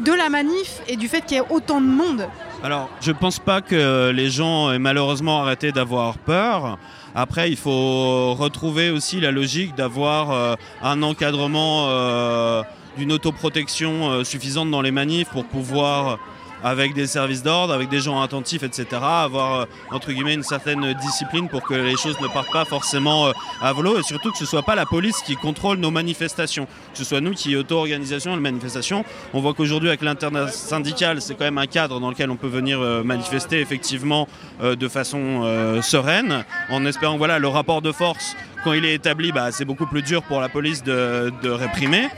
de la manif et du fait qu'il y ait autant de monde? Alors, je pense pas que les gens aient malheureusement arrêté d'avoir peur. Après, il faut retrouver aussi la logique d'avoir euh, un encadrement euh, d'une autoprotection euh, suffisante dans les manifs pour pouvoir avec des services d'ordre, avec des gens attentifs, etc. Avoir euh, entre guillemets une certaine discipline pour que les choses ne partent pas forcément euh, à volo et surtout que ce soit pas la police qui contrôle nos manifestations, que ce soit nous qui auto-organisation les manifestations. On voit qu'aujourd'hui avec l'internat syndical, c'est quand même un cadre dans lequel on peut venir euh, manifester effectivement de façon sereine, en espérant voilà le rapport de force quand il est établi, bah, c'est beaucoup plus dur pour la police de, réprimer.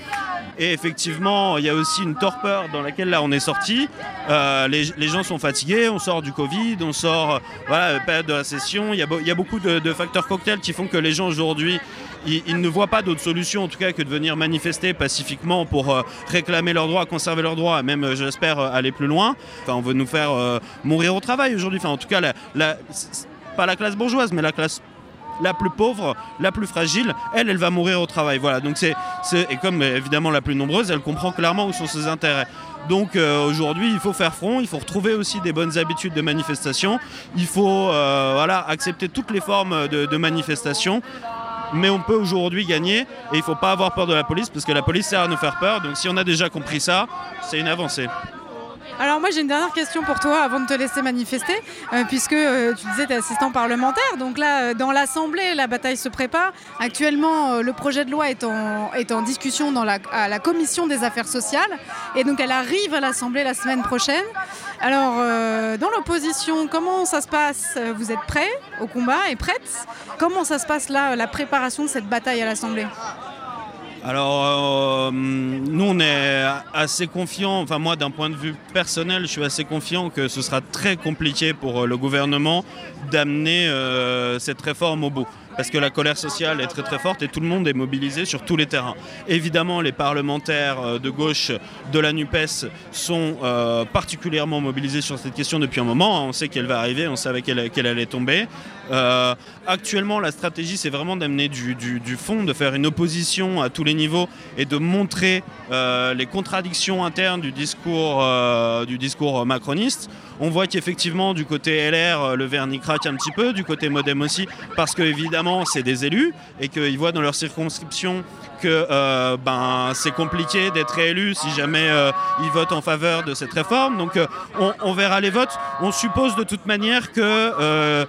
Et effectivement, il y a aussi une torpeur dans laquelle là on est sorti. Euh, les, gens sont fatigués, on sort du Covid, on sort voilà, période de la session. Il y a, il y a beaucoup de, facteurs cocktails qui font que les gens aujourd'hui, ils, ne voient pas d'autre solution en tout cas que de venir manifester pacifiquement pour euh, réclamer leurs droits, conserver leurs droits, même euh, j'espère aller plus loin. Enfin, on veut nous faire mourir au travail aujourd'hui. Enfin, en tout cas, pas la classe bourgeoise, mais la classe la plus pauvre, la plus fragile, elle, elle va mourir au travail. Voilà. Donc c'est, et comme évidemment la plus nombreuse, elle comprend clairement où sont ses intérêts. Donc euh, aujourd'hui, il faut faire front, il faut retrouver aussi des bonnes habitudes de manifestation, il faut euh, accepter toutes les formes de, de manifestation. Mais on peut aujourd'hui gagner et il ne faut pas avoir peur de la police parce que la police sert à nous faire peur. Donc si on a déjà compris ça, c'est une avancée. Alors moi j'ai une dernière question pour toi avant de te laisser manifester, euh, puisque euh, tu disais tu es assistant parlementaire, donc là euh, dans l'Assemblée la bataille se prépare. Actuellement le projet de loi est en, discussion à la Commission des affaires sociales, et donc elle arrive à l'Assemblée la semaine prochaine. Alors dans l'opposition, comment ça se passe? Vous êtes prêts au combat et prête Comment ça se passe là, la préparation de cette bataille à l'Assemblée? Alors, euh, nous, on est assez confiants, enfin moi, d'un point de vue personnel, je suis assez confiant que ce sera très compliqué pour le gouvernement d'amener euh, cette réforme au bout parce que la colère sociale est très très forte et tout le monde est mobilisé sur tous les terrains. Évidemment, les parlementaires de gauche de la NUPES sont euh, particulièrement mobilisés sur cette question depuis un moment. On sait qu'elle va arriver, on savait qu'elle qu allait tomber. Euh, actuellement, la stratégie, c'est vraiment d'amener du, fond, de faire une opposition à tous les niveaux et de montrer euh, les contradictions internes du discours, euh, du discours macroniste. On voit qu'effectivement, du côté LR, le vernis craque un petit peu, du côté Modem aussi, parce que évidemment, c'est des élus et qu'ils voient dans leur circonscription que euh, ben, c'est compliqué d'être élu si jamais euh, ils votent en faveur de cette réforme. Donc euh, on, verra les votes. On suppose de toute manière que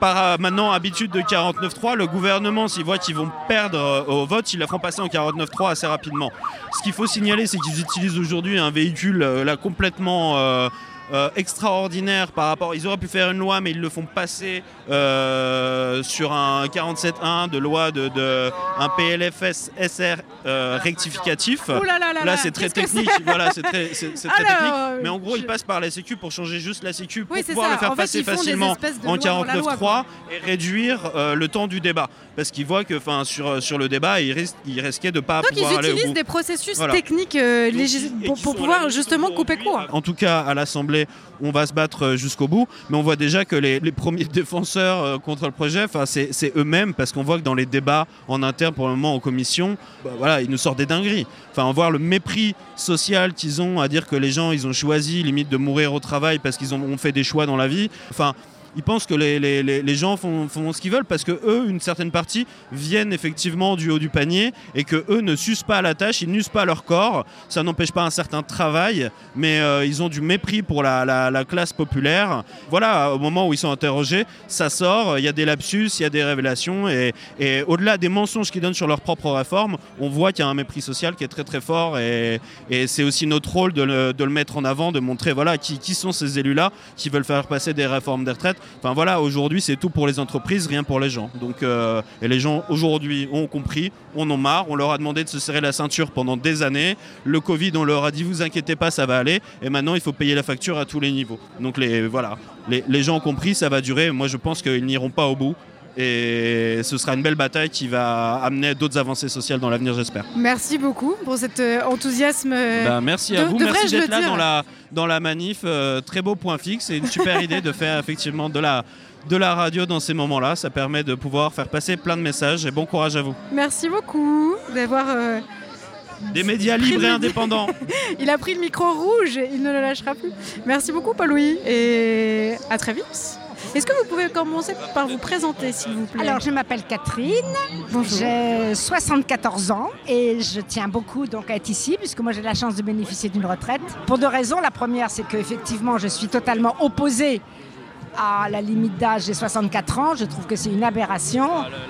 par maintenant habitude de 49.3, le gouvernement, s'ils voient qu'ils vont perdre au vote, ils la feront passer en 49.3 assez rapidement. Ce qu'il faut signaler, c'est qu'ils utilisent aujourd'hui un véhicule là complètement euh, extraordinaire par rapport. Ils auraient pu faire une loi, mais ils le font passer euh, sur un 47.1 de loi de, de un PLFS SR euh, rectificatif. Oh là, là, là, là c'est très technique. Voilà, c'est très, très, technique. Mais en gros, je... ils passent par la Sécu pour changer juste la Sécu pour oui, pouvoir ça. le faire en passer fait, facilement en 49.3 et réduire euh, le temps du débat. Parce qu'ils voient que sur, sur le débat, ils, risquent, ils risquaient de ne pas Donc pouvoir ils aller utilisent des processus voilà. techniques euh, pour, pour pouvoir justement couper court. En tout cas, à l'Assemblée, on va se battre jusqu'au bout, mais on voit déjà que les, premiers [LAUGHS] défenseurs euh, contre le projet, c'est eux-mêmes, parce qu'on voit que dans les débats en interne pour le moment en commission, bah, voilà, ils nous sortent des dingueries. Enfin, on voit le mépris social qu'ils ont à dire que les gens, ils ont choisi limite de mourir au travail parce qu'ils ont, fait des choix dans la vie. Ils pensent que les, les, les gens font, font ce qu'ils veulent parce que eux, une certaine partie, viennent effectivement du haut du panier et que eux ne s'usent pas à la tâche, ils n'usent pas leur corps. Ça n'empêche pas un certain travail, mais euh, ils ont du mépris pour la, la, la, classe populaire. Voilà, au moment où ils sont interrogés, ça sort, il y a des lapsus, il y a des révélations et, et au-delà des mensonges qu'ils donnent sur leur propre réforme, on voit qu'il y a un mépris social qui est très très fort et, et c'est aussi notre rôle de le, de le, mettre en avant, de montrer voilà qui, qui sont ces élus-là qui veulent faire passer des réformes des retraites Enfin voilà, aujourd'hui c'est tout pour les entreprises, rien pour les gens. Donc euh, et les gens aujourd'hui ont compris, on en marre, on leur a demandé de se serrer la ceinture pendant des années. Le Covid, on leur a dit vous inquiétez pas, ça va aller. Et maintenant il faut payer la facture à tous les niveaux. Donc les voilà, les, les gens ont compris, ça va durer. Moi je pense qu'ils n'iront pas au bout. Et ce sera une belle bataille qui va amener d'autres avancées sociales dans l'avenir, j'espère. Merci beaucoup pour cet euh, enthousiasme. Ben, merci à de, vous, merci d'être là dans la, dans la manif. Euh, très beau point fixe et une super idée de faire effectivement de la, de la radio dans ces moments-là. Ça permet de pouvoir faire passer plein de messages et bon courage à vous. Merci beaucoup d'avoir. Euh, des médias libres et indépendants. [LAUGHS] il a pris le micro rouge, il ne le lâchera plus. Merci beaucoup, Paul-Louis, et à très vite. Est-ce que vous pouvez commencer par vous présenter, s'il vous plaît Alors, je m'appelle Catherine, j'ai 74 ans et je tiens beaucoup donc à être ici puisque moi j'ai la chance de bénéficier d'une retraite. Pour deux raisons. La première, c'est qu'effectivement, je suis totalement opposée à la limite d'âge des 64 ans. Je trouve que c'est une aberration.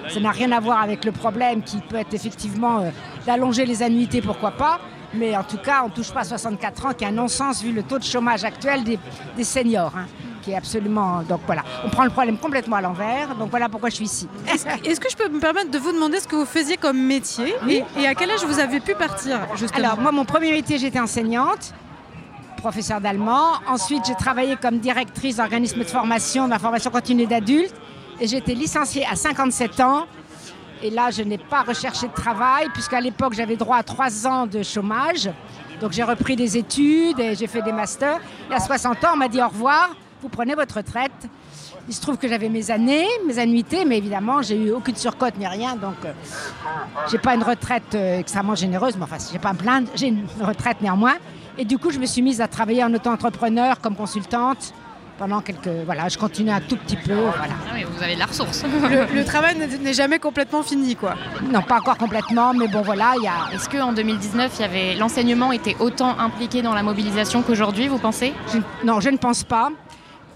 Ça n'a rien à voir avec le problème qui peut être effectivement euh, d'allonger les annuités, pourquoi pas. Mais en tout cas, on ne touche pas à 64 ans, qui est un non-sens vu le taux de chômage actuel des, des seniors. hein, qui est absolument. Donc voilà, on prend le problème complètement à l'envers. Donc voilà pourquoi je suis ici. Est-ce que je peux me permettre de vous demander ce que vous faisiez comme métier et, et à quel âge vous avez pu partir justement Alors, moi, mon premier métier, j'étais enseignante, professeur d'allemand. Ensuite, j'ai travaillé comme directrice d'organisme de formation, de la formation continue d'adultes. Et j'ai été licenciée à 57 ans. Et là, je n'ai pas recherché de travail, puisqu'à l'époque, j'avais droit à trois ans de chômage. Donc, j'ai repris des études et j'ai fait des masters. Et à 60 ans, on m'a dit au revoir, vous prenez votre retraite. Il se trouve que j'avais mes années, mes annuités, mais évidemment, j'ai eu aucune surcote ni rien. Donc, euh, j'ai pas une retraite euh, extrêmement généreuse, mais enfin, j'ai pas à me plaindre. J'ai une retraite néanmoins. Et du coup, je me suis mise à travailler en auto-entrepreneur comme consultante pendant quelques. Voilà, je continue un tout petit peu. Voilà. Ah oui, vous avez de la ressource. [LAUGHS] le, le travail n'est- jamais complètement fini, quoi. Non, pas encore complètement, mais bon, voilà, il y a. Est-ce qu'en 2019, il y avait l'enseignement était autant impliqué dans la mobilisation qu'aujourd'hui, vous pensez? Je- non, je ne pense pas.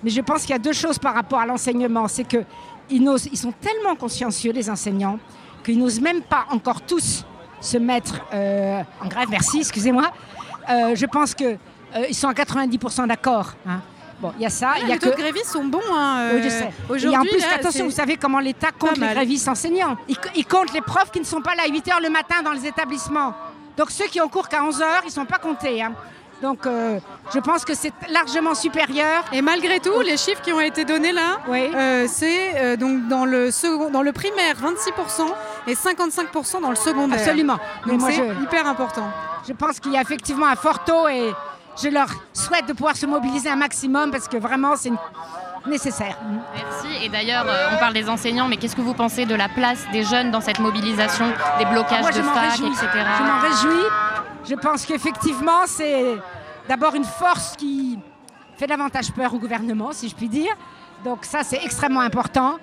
Mais je pense qu'il y a deux choses par rapport à l'enseignement. C'est qu'ils ils sont tellement consciencieux, les enseignants, qu'ils n'osent même pas encore tous se mettre euh, en grève. Merci, excusez-moi. Euh, je pense qu'ils sont à 90% d'accord. hein. Bon, il y a ça. il y a les taux que... de grévistes sont bons. Hein, Oui, je euh, sais. Et en plus, là, attention, vous savez comment l'État compte les grévistes enseignants. Il, il compte les profs qui ne sont pas là à 8 h le matin dans les établissements. Donc ceux qui ont cours qu'à 11 h ils ne sont pas comptés. hein. Donc euh, je pense que c'est largement supérieur. Et malgré tout, les chiffres qui ont été donnés là, euh, c'est euh, donc dans le, second, dans le primaire 26% et 55% dans le secondaire. Absolument. Donc moi, c'est je- hyper important. Je pense qu'il y a effectivement un fort taux et je leur souhaite de pouvoir se mobiliser un maximum parce que vraiment c'est nécessaire. Merci. Et d'ailleurs, euh, on parle des enseignants, mais qu'est-ce que vous pensez de la place des jeunes dans cette mobilisation, des blocages Moi, de fac, etc. Je m'en réjouis. Je pense qu'effectivement, c'est d'abord une force qui fait davantage peur au gouvernement, si je puis dire. Donc ça, c'est extrêmement important.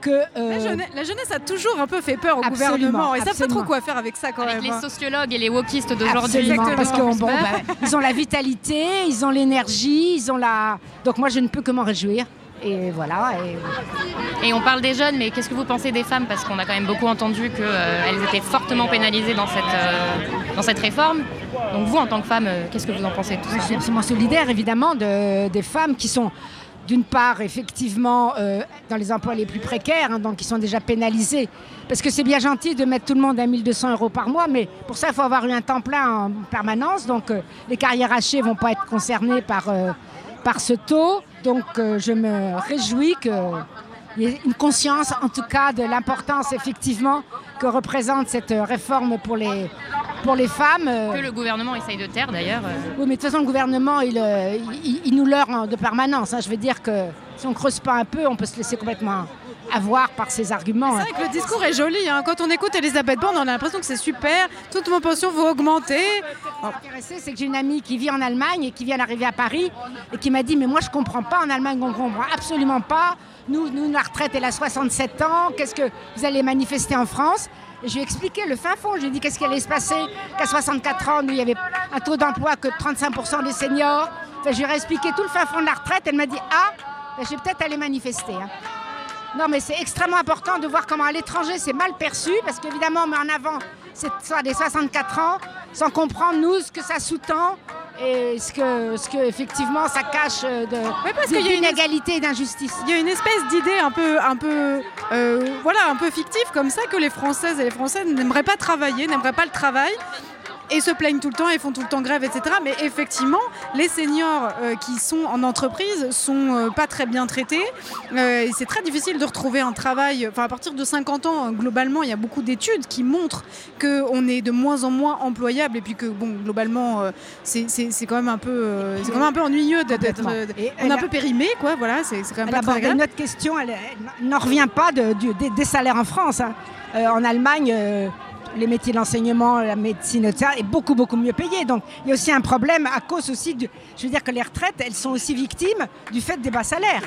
Que, euh, La, jeunesse, la jeunesse a toujours un peu fait peur au Absolument, gouvernement. Ils savent pas trop quoi faire avec ça quand Avec même. les hein. sociologues et les wokistes d'aujourd'hui. Absolument, parce qu'ils bon, ils ont la vitalité, ils ont l'énergie, ils ont la. Donc moi, je ne peux que m'en réjouir. Et voilà. Et... Et on parle des jeunes, mais qu'est-ce que vous pensez des femmes? Parce qu'on a quand même beaucoup entendu qu'elles étaient fortement pénalisées dans cette, euh, dans cette réforme. Donc vous, en tant que femme, euh, qu'est-ce que vous en pensez de tout Je ça suis absolument solidaire, évidemment, de- des femmes qui sont, d'une part, effectivement, euh, dans les emplois les plus précaires, hein, donc qui sont déjà pénalisées. Parce que c'est bien gentil de mettre tout le monde à 1200 euros par mois, mais pour ça, il faut avoir eu un temps plein en permanence. Donc, euh, les carrières hachées ne vont pas être concernées par, euh, par ce taux. Donc, euh, je me réjouis que. Il y ait une conscience, en tout cas, de l'importance, effectivement, que représente cette euh, réforme pour les, pour les femmes. euh, Que le gouvernement essaye de taire d'ailleurs. oui, mais de toute façon, le gouvernement, il, il- il nous leurre en- de permanence. hein. Je veux dire que si on ne creuse pas un peu, on peut se laisser complètement avoir par ses arguments. C'est vrai que le discours est joli. hein. Quand on écoute Elisabeth Borne, on a l'impression que c'est super. Toutes vos pensions vont augmenter. Ce qui m'a intéressé, c'est que j'ai une amie qui vit en Allemagne et qui vient d'arriver à Paris et qui m'a dit Mais moi, je ne comprends pas. En Allemagne, on ne comprend absolument pas. Nous, nous, la retraite, elle a 67 ans. Qu'est-ce que vous allez manifester en France? Et je lui ai expliqué le fin fond. Je lui ai dit qu'est-ce qui allait se passer? Qu'à 64 ans, nous, il y avait un taux d'emploi que de 35% des seniors. Enfin, je lui ai expliqué tout le fin fond de la retraite. Elle m'a dit Ah, ben, je vais peut-être aller manifester. hein. Non, mais c'est extrêmement important de voir comment à l'étranger c'est mal perçu, parce qu'évidemment, on met en avant c'est soit des 64 ans, sans comprendre, nous, ce que ça sous-tend et ce que, ce que effectivement, ça cache euh, de, parce qu'il y a une- d'inégalité et d'injustice. Il y a une espèce d'idée un peu, un peu, euh, voilà, un peu fictive comme ça que les Françaises et les Français n'aimeraient pas travailler, n'aimeraient pas le travail. Et se plaignent tout le temps et font tout le temps grève, etc. Mais effectivement, les seniors euh, qui sont en entreprise sont euh, pas très bien traités. Euh, et c'est très difficile de retrouver un travail. Enfin, à partir de 50 ans, globalement, il y a beaucoup d'études qui montrent qu'on est de moins en moins employable et puis que, bon, globalement, c'est c'est- c'est quand même un peu, c'est quand même un peu ennuyeux d'être. On est un peu périmé, quoi. Voilà, c'est quand même Elle pas très agréable. une autre question, elle, elle n'en revient pas de- des, des salaires en France. hein. En Allemagne, les métiers de l'enseignement, la médecine, etc., est beaucoup, beaucoup mieux payé. Donc il y a aussi un problème à cause aussi du. Je veux dire que les retraites, elles sont aussi victimes du fait des bas salaires.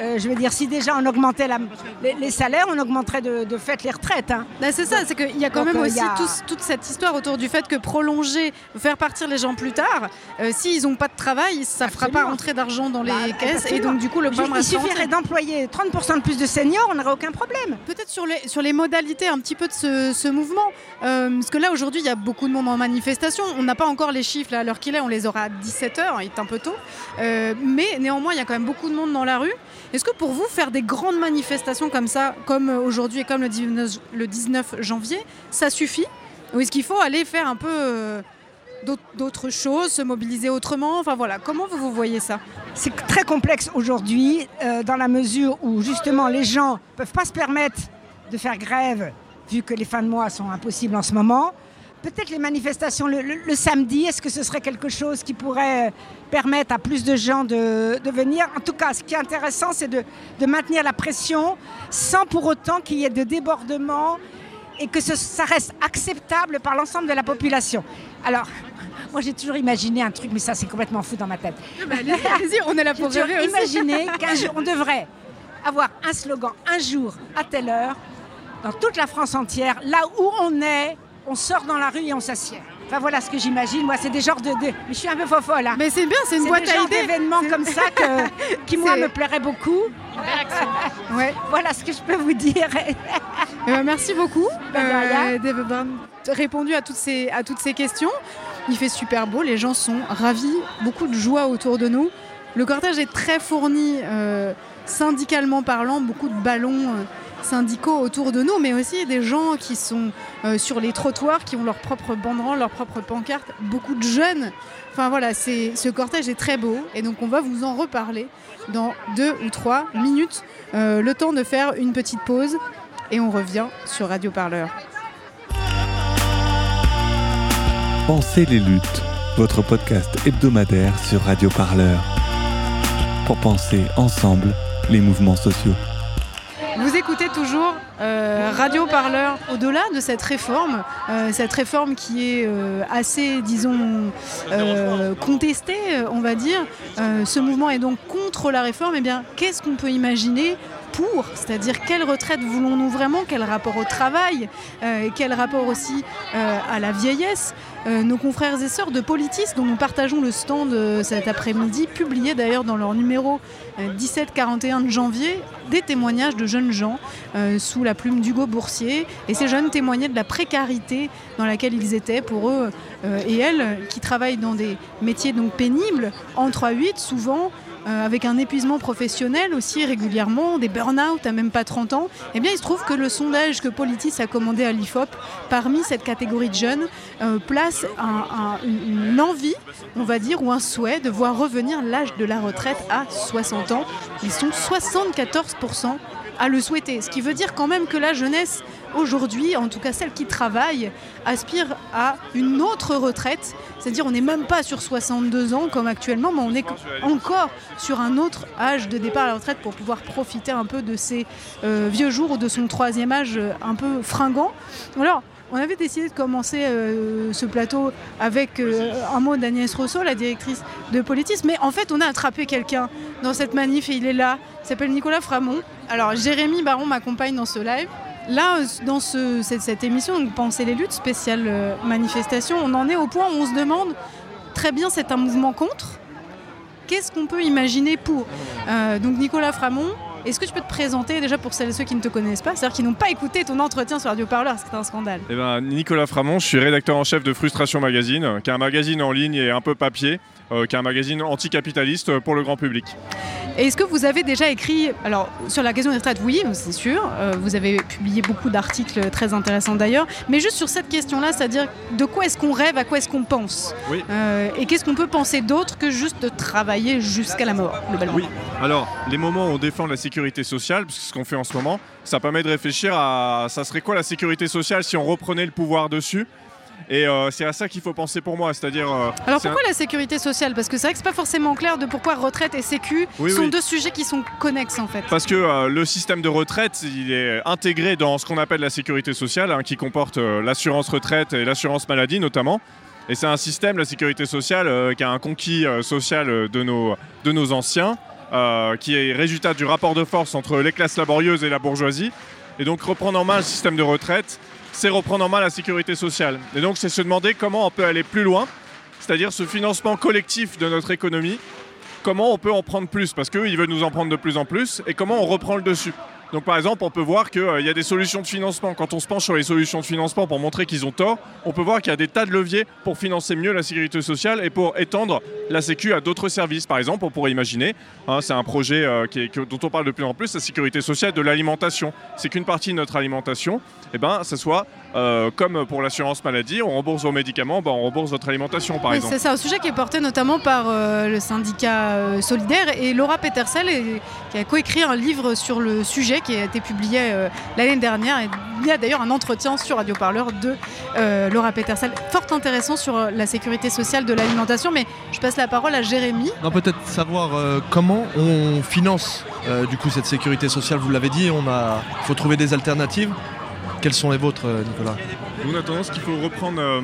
Euh, je veux dire, si déjà on augmentait la- les, les salaires, on augmenterait de, de fait les retraites. hein. Bah, c'est ça, c'est qu'il y a quand Donc, même euh, aussi a- toute cette histoire autour du fait que prolonger, faire partir les gens plus tard, euh, s'ils n'ont pas de travail, ça ne fera pas rentrer d'argent dans les caisses. Et donc, du coup, le problème Il suffirait d'employer 30% de plus de seniors, on n'aurait aucun problème. Peut-être sur les, sur les modalités un petit peu de ce, ce mouvement. Euh, parce que là, aujourd'hui, il y a beaucoup de monde en manifestation. On n'a pas encore les chiffres à l'heure qu'il est. On les aura à 17h. Il est un peu tôt. Euh, mais néanmoins, il y a quand même beaucoup de monde dans la rue. Est-ce que pour vous, faire des grandes manifestations comme ça, comme euh, aujourd'hui et comme le 19, le 19 janvier, ça suffit? Ou est-ce qu'il faut aller faire un peu d'autres- choses, se mobiliser autrement? Enfin voilà, comment vous, vous voyez ça? C'est très complexe aujourd'hui, dans la mesure où justement les gens ne peuvent pas se permettre de faire grève, vu que les fins de mois sont impossibles en ce moment. Peut-être les manifestations le, le- le samedi, est-ce que ce serait quelque chose qui pourrait euh, permettre à plus de gens de, de venir? En tout cas, ce qui est intéressant, c'est de, de maintenir la pression sans pour autant qu'il y ait de débordements et que ce- ça reste acceptable par l'ensemble de la population. Alors, [LAUGHS] moi j'ai toujours imaginé un truc, mais ça c'est complètement fou dans ma tête. Allez-y, on est là [LAUGHS] pour J'ai toujours rêver aussi. imaginé qu'un [LAUGHS] jour, on devrait avoir un slogan, un jour, à telle heure, dans toute la France entière, là où on est, on sort dans la rue et on s'assied. Enfin voilà ce que j'imagine. Moi, c'est des genres de, de- Mais je suis un peu fofolle. Hein. Mais c'est bien, c'est une boîte des à idées. d'événements comme ça que- [LAUGHS] qui, moi, me plairait beaucoup. Ouais. Voilà ce que je peux vous dire. [LAUGHS] Eh ben, merci beaucoup rien. euh, répondu à toutes, ces, à toutes ces questions. Il fait super beau, les gens sont ravis, beaucoup de joie autour de nous. Le cortège est très fourni, euh, syndicalement parlant, beaucoup de ballons euh, syndicaux autour de nous, mais aussi des gens qui sont euh, sur les trottoirs, qui ont leur propre banderole, leur propre pancarte, beaucoup de jeunes. Enfin voilà, ce cortège est très beau et donc on va vous en reparler dans deux ou trois minutes. Euh, le temps de faire une petite pause et on revient sur Radio Parleur. Pensez les luttes, votre podcast hebdomadaire sur Radio Parleur. Pour penser ensemble les mouvements sociaux. Euh, Radio Parleur au-delà de cette réforme, euh, cette réforme qui est euh, assez, disons, contestée, on va dire. Ce mouvement est donc contre la réforme. Eh bien, qu'est-ce qu'on peut imaginer pour C'est-à-dire, quelle retraite voulons-nous vraiment Quel rapport au travail Quel rapport aussi à la vieillesse Euh, Nos confrères et sœurs de Politis, dont nous partageons le stand euh, cet après-midi, publiaient d'ailleurs dans leur numéro euh, 1741 de janvier des témoignages de jeunes gens euh, sous la plume d'Hugo Boursier. Et ces jeunes témoignaient de la précarité dans laquelle ils étaient pour eux euh, et elles, qui travaillent dans des métiers donc pénibles, en 3-8 souvent, euh, avec un épuisement professionnel aussi régulièrement, des burn-out à même pas 30 ans, eh bien il se trouve que le sondage que Politis a commandé à l'IFOP, parmi cette catégorie de jeunes, euh, place un- un- une envie, on va dire, ou un souhait de voir revenir l'âge de la retraite à 60 ans. Ils sont 74% à le souhaiter, ce qui veut dire quand même que la jeunesse aujourd'hui, en tout cas celle qui travaille, aspire à une autre retraite. C'est-à-dire on n'est même pas sur 62 ans comme actuellement, mais on est encore sur un autre âge de départ à la retraite pour pouvoir profiter un peu de ces euh, vieux jours ou de son troisième âge euh, un peu fringant. Alors, on avait décidé de commencer euh, ce plateau avec un mot d'Agnès Rousseau, la directrice de Politis, mais en fait on a attrapé quelqu'un dans cette manif et il est là, il s'appelle Nicolas Framont. Alors Jérémy Baron m'accompagne dans ce live. Là, dans ce- cette, cette émission, donc, Penser les luttes, spéciale euh, manifestation, on en est au point où on se demande, très bien c'est un mouvement contre, qu'est-ce qu'on peut imaginer pour Euh, Donc Nicolas Framont, est-ce que tu peux te présenter déjà pour celles et ceux qui ne te connaissent pas, c'est-à-dire qui n'ont pas écouté ton entretien sur Radio Parleur, c'est un scandale. Eh ben, Nicolas Framont, je suis rédacteur en chef de Frustration Magazine, qui est un magazine en ligne et un peu papier, euh, qui est un magazine anticapitaliste pour le grand public. Et Est-ce que vous avez déjà écrit, alors sur la question des retraites, oui, c'est sûr, euh, vous avez publié beaucoup d'articles très intéressants d'ailleurs, mais juste sur cette question-là, c'est-à-dire de quoi est-ce qu'on rêve, à quoi est-ce qu'on pense Oui. Euh, Et qu'est-ce qu'on peut penser d'autre que juste de travailler jusqu'à la mort, globalement Oui, alors les moments où on défend la sécurité sociale, parce que ce qu'on fait en ce moment, ça permet de réfléchir à ça serait quoi la sécurité sociale si on reprenait le pouvoir dessus? Et euh, c'est à ça qu'il faut penser pour moi, c'est-à-dire. euh, Alors un- pourquoi la sécurité sociale? Parce que c'est vrai que c'est pas forcément clair de pourquoi retraite et sécu Oui, sont oui. deux sujets qui sont connexes en fait. Parce que euh, le système de retraite, il est intégré dans ce qu'on appelle la sécurité sociale, hein, qui comporte l'assurance retraite et l'assurance maladie notamment. Et c'est un système, la sécurité sociale, qui a un conquis social de nos, de nos anciens, qui est résultat du rapport de force entre les classes laborieuses et la bourgeoisie. Et donc reprendre en main le système de retraite, c'est reprendre en main la sécurité sociale. Et donc c'est se demander comment on peut aller plus loin, c'est-à-dire ce financement collectif de notre économie, comment on peut en prendre plus Parce qu'eux, ils veulent nous en prendre de plus en plus. Et comment on reprend le dessus donc par exemple, on peut voir qu'il y a des solutions de financement. Quand on se penche sur les solutions de financement pour montrer qu'ils ont tort, on peut voir qu'il y a des tas de leviers pour financer mieux la sécurité sociale et pour étendre la Sécu à d'autres services. Par exemple, on pourrait imaginer, hein, c'est un projet euh, dont on parle de plus en plus, la sécurité sociale de l'alimentation. C'est qu'une partie de notre alimentation, eh ben, ça soit euh, comme pour l'assurance maladie, on rembourse vos médicaments, ben, on rembourse votre alimentation par Oui, exemple. c'est ça, un sujet qui est porté notamment par euh, le syndicat euh, Solidaire et Laura Petersel et- qui a coécrit un livre sur le sujet qui a été publié euh, l'année dernière. Et il y a d'ailleurs un entretien sur Radio Parleur de euh, Laura Petersel, fort intéressant sur la sécurité sociale de l'alimentation. Mais je passe la parole à Jérémy. Non, peut-être savoir euh, comment on finance euh, du coup cette sécurité sociale. Vous l'avez dit, on a, il faut trouver des alternatives. Quelles sont les vôtres, euh, Nicolas Nous, on a tendance qu'il faut reprendre euh,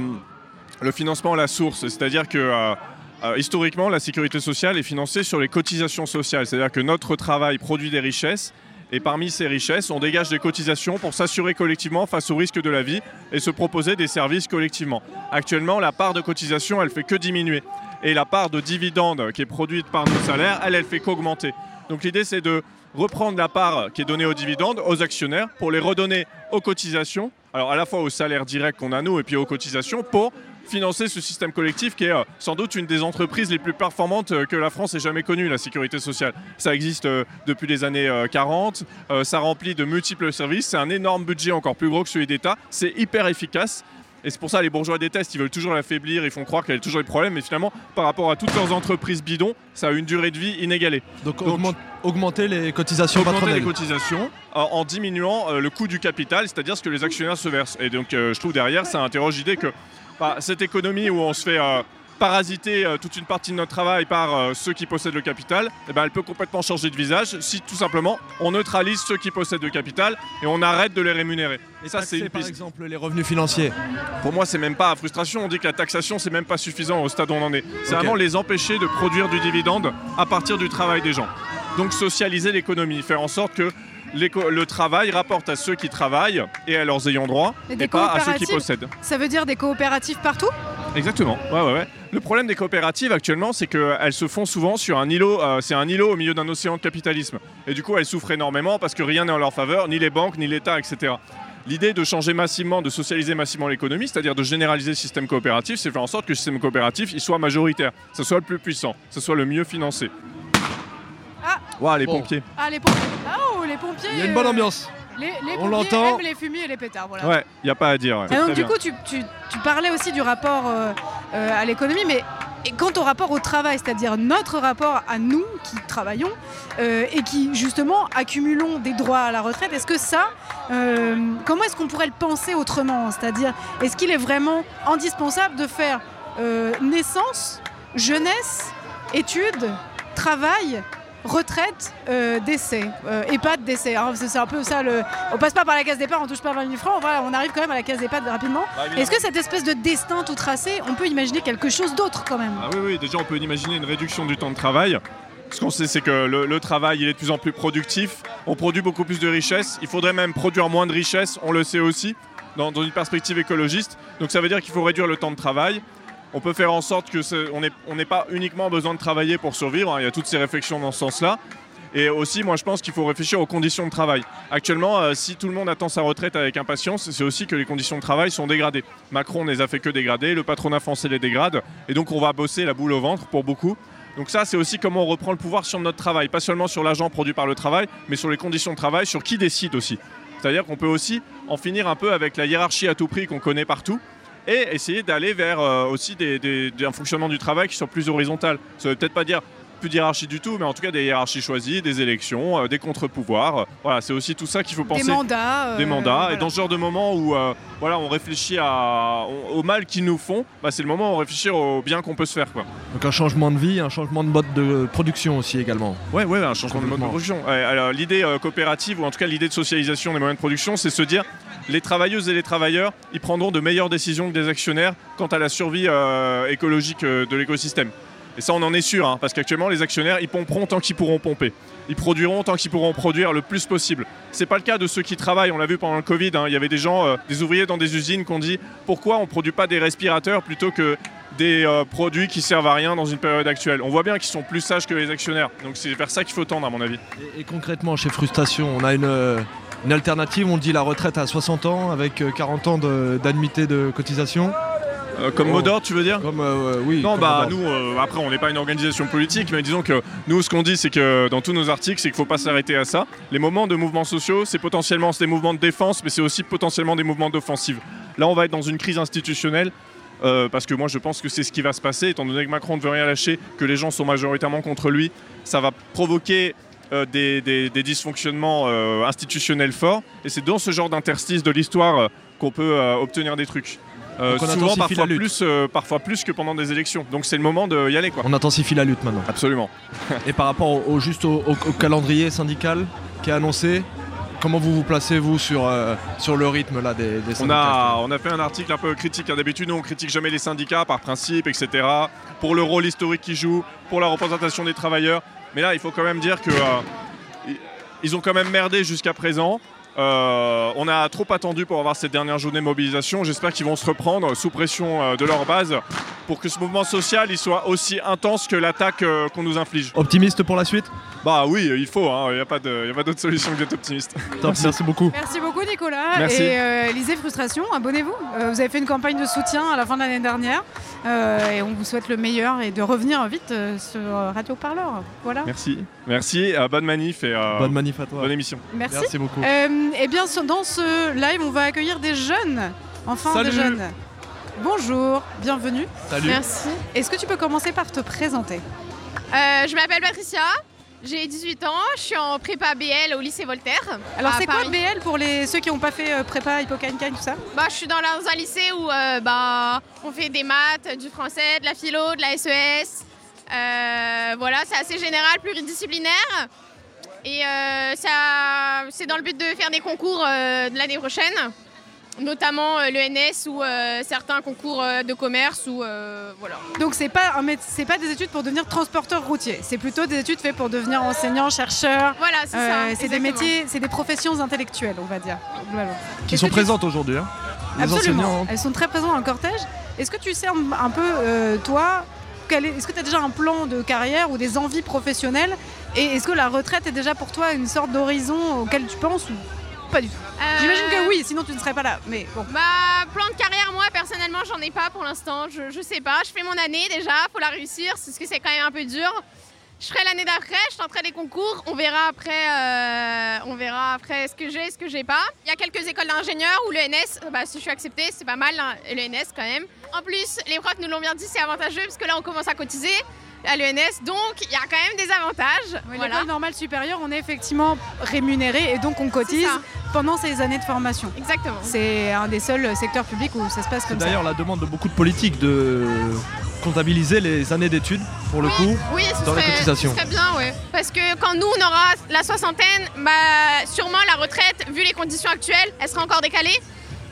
le financement à la source. C'est-à-dire que euh, historiquement, la sécurité sociale est financée sur les cotisations sociales. C'est-à-dire que notre travail produit des richesses. Et parmi ces richesses, on dégage des cotisations pour s'assurer collectivement face aux risques de la vie et se proposer des services collectivement. Actuellement, la part de cotisation, elle fait que diminuer. Et la part de dividendes qui est produite par nos salaires, elle, elle fait qu'augmenter. Donc l'idée, c'est de reprendre la part qui est donnée aux dividendes, aux actionnaires, pour les redonner aux cotisations, alors à la fois aux salaires directs qu'on a nous et puis aux cotisations, pour financer ce système collectif qui est euh, sans doute une des entreprises les plus performantes euh, que la France ait jamais connue, la sécurité sociale. Ça existe euh, depuis les années euh, 40, euh, ça remplit de multiples services, c'est un énorme budget encore plus gros que celui d'État, c'est hyper efficace. Et c'est pour ça les bourgeois détestent, ils veulent toujours l'affaiblir, ils font croire qu'elle a toujours des problèmes, mais finalement, par rapport à toutes leurs entreprises bidons, ça a une durée de vie inégalée. Donc, augmente- augmenter les cotisations augmenter les cotisations euh, en diminuant euh, le coût du capital, c'est-à-dire ce que les actionnaires se versent. Et donc euh, je trouve derrière, ça interroge l'idée que bah, cette économie où on se fait euh, parasiter euh, toute une partie de notre travail par euh, ceux qui possèdent le capital, eh ben, elle peut complètement changer de visage si tout simplement on neutralise ceux qui possèdent le capital et on arrête de les rémunérer. Et ça, c'est par piste. exemple les revenus financiers. Pour moi, c'est même pas à frustration. On dit que la taxation, c'est même pas suffisant au stade où on en est. C'est vraiment les empêcher de produire du dividende à partir du travail des gens. Donc socialiser l'économie, faire en sorte que le travail rapporte à ceux qui travaillent et à leurs ayants droit Et pas à ceux qui possèdent. Ça veut dire des coopératives partout? Exactement. Ouais, ouais, ouais. Le problème des coopératives actuellement, c'est qu'elles se font souvent sur un îlot. euh, c'est un îlot au milieu d'un océan de capitalisme. Et du coup, elles souffrent énormément parce que rien n'est en leur faveur, ni les banques, ni l'État, etc. L'idée de changer massivement, de socialiser massivement l'économie, c'est-à-dire de généraliser le système coopératif, c'est faire en sorte que le système coopératif il soit majoritaire, que ce soit le plus puissant, que ce soit le mieux financé. Ah Ouah, les pompiers. Ah, les pompiers Ah, oh, les pompiers Il y a une bonne euh, ambiance. Les, les On pompiers l'entend. aiment les fumiers et les pétards, voilà. Ouais, il n'y a pas à dire. ouais. Et donc Très du bien. coup, tu, tu- tu parlais aussi du rapport euh, euh, à l'économie, mais et quant au rapport au travail, c'est-à-dire notre rapport à nous qui travaillons euh, et qui justement accumulons des droits à la retraite, est-ce que ça, euh, comment est-ce qu'on pourrait le penser autrement? C'est-à-dire, est-ce qu'il est vraiment indispensable de faire euh, naissance, jeunesse, études, travail retraite, euh, décès, euh, EHPAD, décès. hein, c'est un peu ça le. On passe pas par la case départ, on touche pas 20 000 francs, voilà, on arrive quand même à la case d'EHPAD rapidement. Bah. Est-ce que cette espèce de destin tout tracé, on peut imaginer quelque chose d'autre quand même? Ah oui, oui, déjà on peut imaginer une réduction du temps de travail. Ce qu'on sait, c'est que le, le travail, il est de plus en plus productif. On produit beaucoup plus de richesses. Il faudrait même produire moins de richesses, on le sait aussi, dans, dans une perspective écologiste. Donc ça veut dire qu'il faut réduire le temps de travail. On peut faire en sorte que on n'ait pas uniquement besoin de travailler pour survivre. hein. Il y a toutes ces réflexions dans ce sens-là. Et aussi, moi, je pense qu'il faut réfléchir aux conditions de travail. Actuellement, euh, si tout le monde attend sa retraite avec impatience, c'est aussi que les conditions de travail sont dégradées. Macron ne les a fait que dégrader, le patronat français les dégrade, et donc on va bosser la boule au ventre pour beaucoup. Donc ça, c'est aussi comment on reprend le pouvoir sur notre travail, pas seulement sur l'argent produit par le travail, mais sur les conditions de travail, sur qui décide aussi. C'est-à-dire qu'on peut aussi en finir un peu avec la hiérarchie à tout prix qu'on connaît partout, et essayer d'aller vers euh, aussi un fonctionnement du travail qui soit plus horizontal. Ça veut peut-être pas dire plus d'hierarchie du tout, mais en tout cas des hiérarchies choisies, des élections, euh, des contre-pouvoirs. Euh, Voilà, c'est aussi tout ça qu'il faut Des penser. mandats, euh, Des mandats. voilà. Et dans ce genre de moment où euh, voilà, on réfléchit à, on- au mal qu'ils nous font, bah, c'est le moment où on réfléchit au bien qu'on peut se faire. Quoi. Donc un changement de vie, un changement de mode de production aussi également. Ouais, ouais, un changement de mode de production. L'idée euh, coopérative, ou en tout cas l'idée de socialisation des moyens de production, c'est se dire les travailleuses et les travailleurs, ils prendront de meilleures décisions que des actionnaires quant à la survie euh, écologique euh, de l'écosystème. Et ça, on en est sûr, hein, parce qu'actuellement, les actionnaires, ils pomperont tant qu'ils pourront pomper. Ils produiront tant qu'ils pourront produire le plus possible. C'est pas le cas de ceux qui travaillent. On l'a vu pendant le Covid. hein, il y avait des gens, euh, des ouvriers dans des usines qui ont dit pourquoi on produit pas des respirateurs plutôt que des euh, produits qui servent à rien dans une période actuelle? On voit bien qu'ils sont plus sages que les actionnaires. Donc c'est vers ça qu'il faut tendre, à mon avis. Et, concrètement, chez Frustration, on a une, euh, une alternative, on dit la retraite à 60 ans avec euh, 40 ans d'annuité de, cotisation. Euh, comme mot d'ordre, tu veux dire Comme, euh, oui. Non, comme bah nous, euh, après, on n'est pas une organisation politique, mais disons que nous, ce qu'on dit, c'est que dans tous nos articles, c'est qu'il ne faut pas s'arrêter à ça. Les moments de mouvements sociaux, c'est potentiellement des mouvements de défense, mais c'est aussi potentiellement des mouvements d'offensive. Là, on va être dans une crise institutionnelle. parce que moi je pense que c'est ce qui va se passer, étant donné que Macron ne veut rien lâcher, que les gens sont majoritairement contre lui, ça va provoquer des, des- des dysfonctionnements institutionnels forts, et c'est dans ce genre d'interstice de l'histoire qu'on peut obtenir des trucs. Euh, souvent, parfois plus, euh, parfois plus que pendant des élections. Donc c'est le moment d'y aller. Quoi. On intensifie la lutte maintenant. Absolument. Et par rapport au, au- juste au, calendrier syndical qui est annoncé, comment vous vous placez vous sur, euh, sur le rythme là des, des On syndicats a, on a fait un article un peu critique. hein. D'habitude, nous, on critique jamais les syndicats par principe, etc. Pour le rôle historique qu'ils jouent, pour la représentation des travailleurs. Mais là, il faut quand même dire que ils ont quand même merdé jusqu'à présent. Euh, on a trop attendu pour avoir cette dernière journée de mobilisation. J'espère qu'ils vont se reprendre sous pression euh, de leur base pour que ce mouvement social il soit aussi intense que l'attaque euh, qu'on nous inflige. Optimiste pour la suite? Bah oui, il faut. hein. Il n'y a pas de- il y a pas d'autre solution que d'être optimiste. Top, merci beaucoup. Merci beaucoup Nicolas. Merci. Et euh, lisez Frustration, abonnez-vous. Euh, vous avez fait une campagne de soutien à la fin de l'année dernière. Euh, et on vous souhaite le meilleur et de revenir vite euh, sur Radio Parleur. Voilà. Merci. Merci. euh, bonne manif et euh, Bonne manif à toi. bonne émission. Merci. Merci beaucoup. Euh, et bien sur- dans ce live, on va accueillir des jeunes. Enfin des jeunes. Bonjour, bienvenue. Salut. Merci. Est-ce que tu peux commencer par te présenter? Euh, je m'appelle Patricia, j'ai 18 ans, je suis en prépa BL au lycée Voltaire. Alors c'est quoi. BL pour les, ceux qui n'ont pas fait euh, prépa, hippocagne, tout ça? Bah, je suis dans, un lycée où euh, bah, on fait des maths, du français, de la philo, de la SES. Euh, voilà, c'est assez général, pluridisciplinaire. Et ça, c'est dans le but de faire des concours de l'année prochaine, notamment euh, l'ENS ou euh, certains concours euh, de commerce ou euh, voilà. Donc c'est pas c'est pas des études pour devenir transporteur routier, c'est plutôt des études faites pour devenir enseignant, chercheur. Voilà, c'est Euh, ça. C'est des métiers, c'est des professions intellectuelles, on va dire. Qui sont tu- présentes aujourd'hui. hein. Les Absolument. enseignants. Elles sont très présentes dans le cortège. Est-ce que tu sais un, un peu, euh, toi, est-ce que tu as déjà un plan de carrière ou des envies professionnelles? Et est-ce que la retraite est déjà pour toi une sorte d'horizon auquel tu penses ou pas du tout Euh, J'imagine que oui, sinon tu ne serais pas là. Mais bon. Bah, plan de carrière, moi personnellement, j'en ai pas pour l'instant. Je, je sais pas. Je fais mon année déjà, faut la réussir, parce que c'est quand même un peu dur. Je ferai l'année d'après, je tenterai les concours. On verra après, euh, on verra après ce que j'ai, ce que j'ai pas. Il y a quelques écoles d'ingénieurs où l'ENS, bah, si je suis acceptée, c'est pas mal hein, l'ENS quand même. En plus, les profs nous l'ont bien dit, c'est avantageux parce que là, on commence à cotiser à l'ENS, donc il y a quand même des avantages. Oui, voilà. L'école normale supérieure, on est effectivement rémunéré et donc on cotise pendant ces années de formation. Exactement. C'est un des seuls secteurs publics où ça se passe comme ça. d'ailleurs la demande de beaucoup de politiques de comptabiliser les années d'études pour le coup Oui, ce dans les cotisations. ce serait bien, ouais. Parce que quand nous, on aura la soixantaine, bah, sûrement la retraite, vu les conditions actuelles, elle sera encore décalée.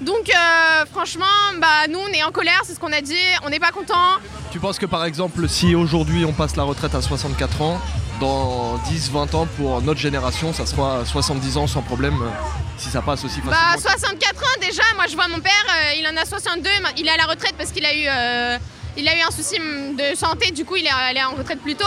Donc, euh, franchement, bah, nous, on est en colère, c'est ce qu'on a dit, on n'est pas content. Tu penses que par exemple si aujourd'hui on passe la retraite à 64 ans, dans 10-20 ans pour notre génération ça sera 70 ans sans problème euh, si ça passe aussi facilement Bah, 64 ans déjà, moi, je vois mon père, euh, il en a 62, il est à la retraite parce qu'il a eu, euh, il a eu un souci hum, de santé, du coup, il est allé en retraite plus tôt.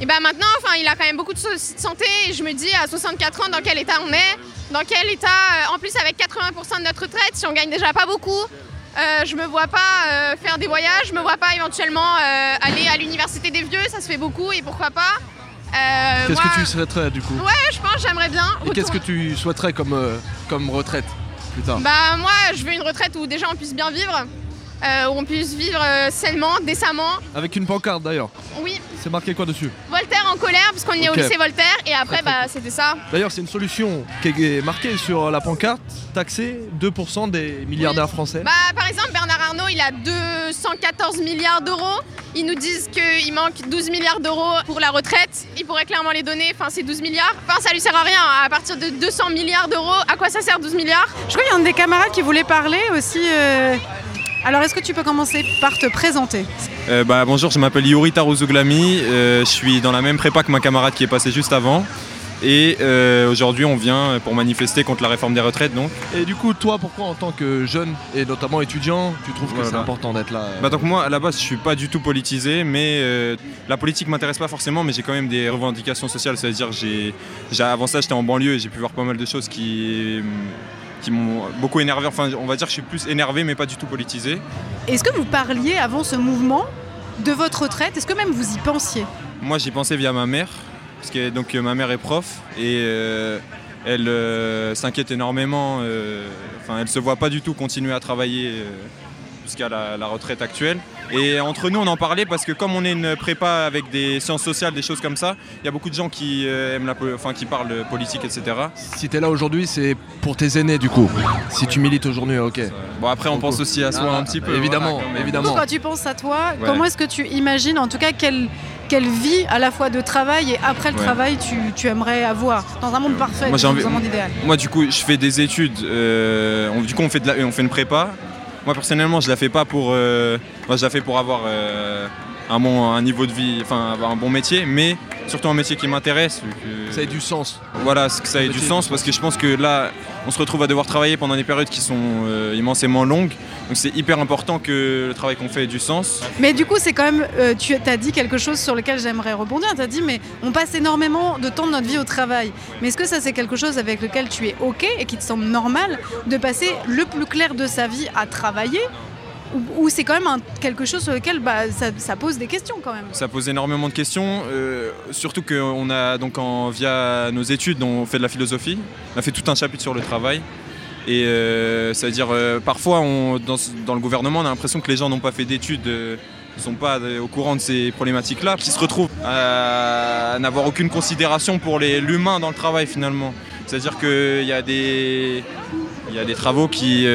Et bah maintenant, enfin, il a quand même beaucoup de soucis de santé et je me dis à 64 ans dans quel état on est, dans quel état, euh, en plus avec 80% de notre retraite, si on gagne déjà pas beaucoup, euh, je me vois pas euh, faire des voyages, je me vois pas éventuellement aller à l'université des vieux, ça se fait beaucoup et pourquoi pas? Qu'est-ce moi- que tu souhaiterais du coup? Ouais, je pense, j'aimerais bien. Et qu'est-ce que tu souhaiterais comme, comme retraite plus tard? Bah moi, je veux une retraite où déjà on puisse bien vivre, euh, où on puisse vivre euh, sainement, décemment. Avec une pancarte d'ailleurs. Oui, C'est marqué quoi dessus Voltaire en colère parce qu'on est au lycée Voltaire et après bah c'était ça. D'ailleurs, c'est une solution qui est marquée sur la pancarte taxer 2% des milliardaires français. Bah par exemple Bernard Arnault il a 214 milliards d'euros. Ils nous disent qu'il manque 12 milliards d'euros pour la retraite. Il pourrait clairement les donner, enfin c'est 12 milliards. Enfin ça lui sert à rien, à partir de 200 milliards d'euros, à quoi ça sert 12 milliards? Je crois qu'il y a un des camarades qui voulait parler aussi. euh, Alors, est-ce que tu peux commencer par te présenter Euh, bah, bonjour, je m'appelle Yuri Tarozouglami, euh, je suis dans la même prépa que ma camarade qui est passée juste avant. Et euh, aujourd'hui, on vient pour manifester contre la réforme des retraites. Donc. Et du coup, toi, pourquoi en tant que jeune et notamment étudiant, tu trouves que c'est important d'être là euh Bah, donc moi, à la base, je suis pas du tout politisé, mais euh, la politique m'intéresse pas forcément, mais j'ai quand même des revendications sociales. C'est-à-dire, j'ai- avant ça, j'étais en banlieue et j'ai pu voir pas mal de choses qui, qui m'ont beaucoup énervé. Enfin, on va dire que je suis plus énervé, mais pas du tout politisé. Est-ce que vous parliez avant ce mouvement de votre retraite? Est-ce que même vous y pensiez? Moi, j'y pensais via ma mère, parce que donc, euh, ma mère est prof et euh, elle euh, s'inquiète énormément. euh, Enfin, elle se voit pas du tout continuer à travailler euh, jusqu'à la, la retraite actuelle. Et entre nous, on en parlait parce que comme on est une prépa avec des sciences sociales, des choses comme ça, il y a beaucoup de gens qui euh, aiment la, enfin, qui parlent politique, etc. Si t'es là aujourd'hui, c'est pour tes aînés du coup. Si tu milites aujourd'hui, ok. Bon, après, on pense aussi à soi un petit peu. Évidemment, voilà, quand évidemment. Quand tu penses à toi, Ouais. comment est-ce que tu imagines, en tout cas, quelle, quelle vie à la fois de travail et après le Ouais. travail tu, tu aimerais avoir Dans un monde parfait, Moi, j'ai dans envie- un monde idéal? Moi, du coup, je fais des études. euh, on- du coup, on fait, de la- on fait une prépa. Moi, personnellement, je la fais pas pour. euh, moi, je la fais pour avoir euh, un bon un niveau de vie, enfin, avoir un bon métier, mais surtout un métier qui m'intéresse. que- Ça ait du sens. Voilà, que ça ait du métier. sens parce que je pense que là, on se retrouve à devoir travailler pendant des périodes qui sont euh, immensément longues. Donc, c'est hyper important que le travail qu'on fait ait du sens. Mais du coup, c'est quand même. euh, tu as dit quelque chose sur lequel j'aimerais rebondir. Tu as dit, mais on passe énormément de temps de notre vie au travail. Mais est-ce que ça, c'est quelque chose avec lequel tu es OK et qui te semble normal de passer le plus clair de sa vie à travailler Ou, c'est quand même quelque chose sur lequel bah, ça, pose des questions quand même Ça pose énormément de questions, euh, surtout qu'on a donc en, via nos études, on fait de la philosophie, on a fait tout un chapitre sur le travail. Et euh, ça veut dire, euh, parfois dans, le gouvernement, on a l'impression que les gens n'ont pas fait d'études, euh, ne sont pas au courant de ces problématiques-là, qui se retrouvent à n'avoir aucune considération pour l'humain dans le travail finalement. C'est-à-dire qu'il y, a des- il y a des travaux qui,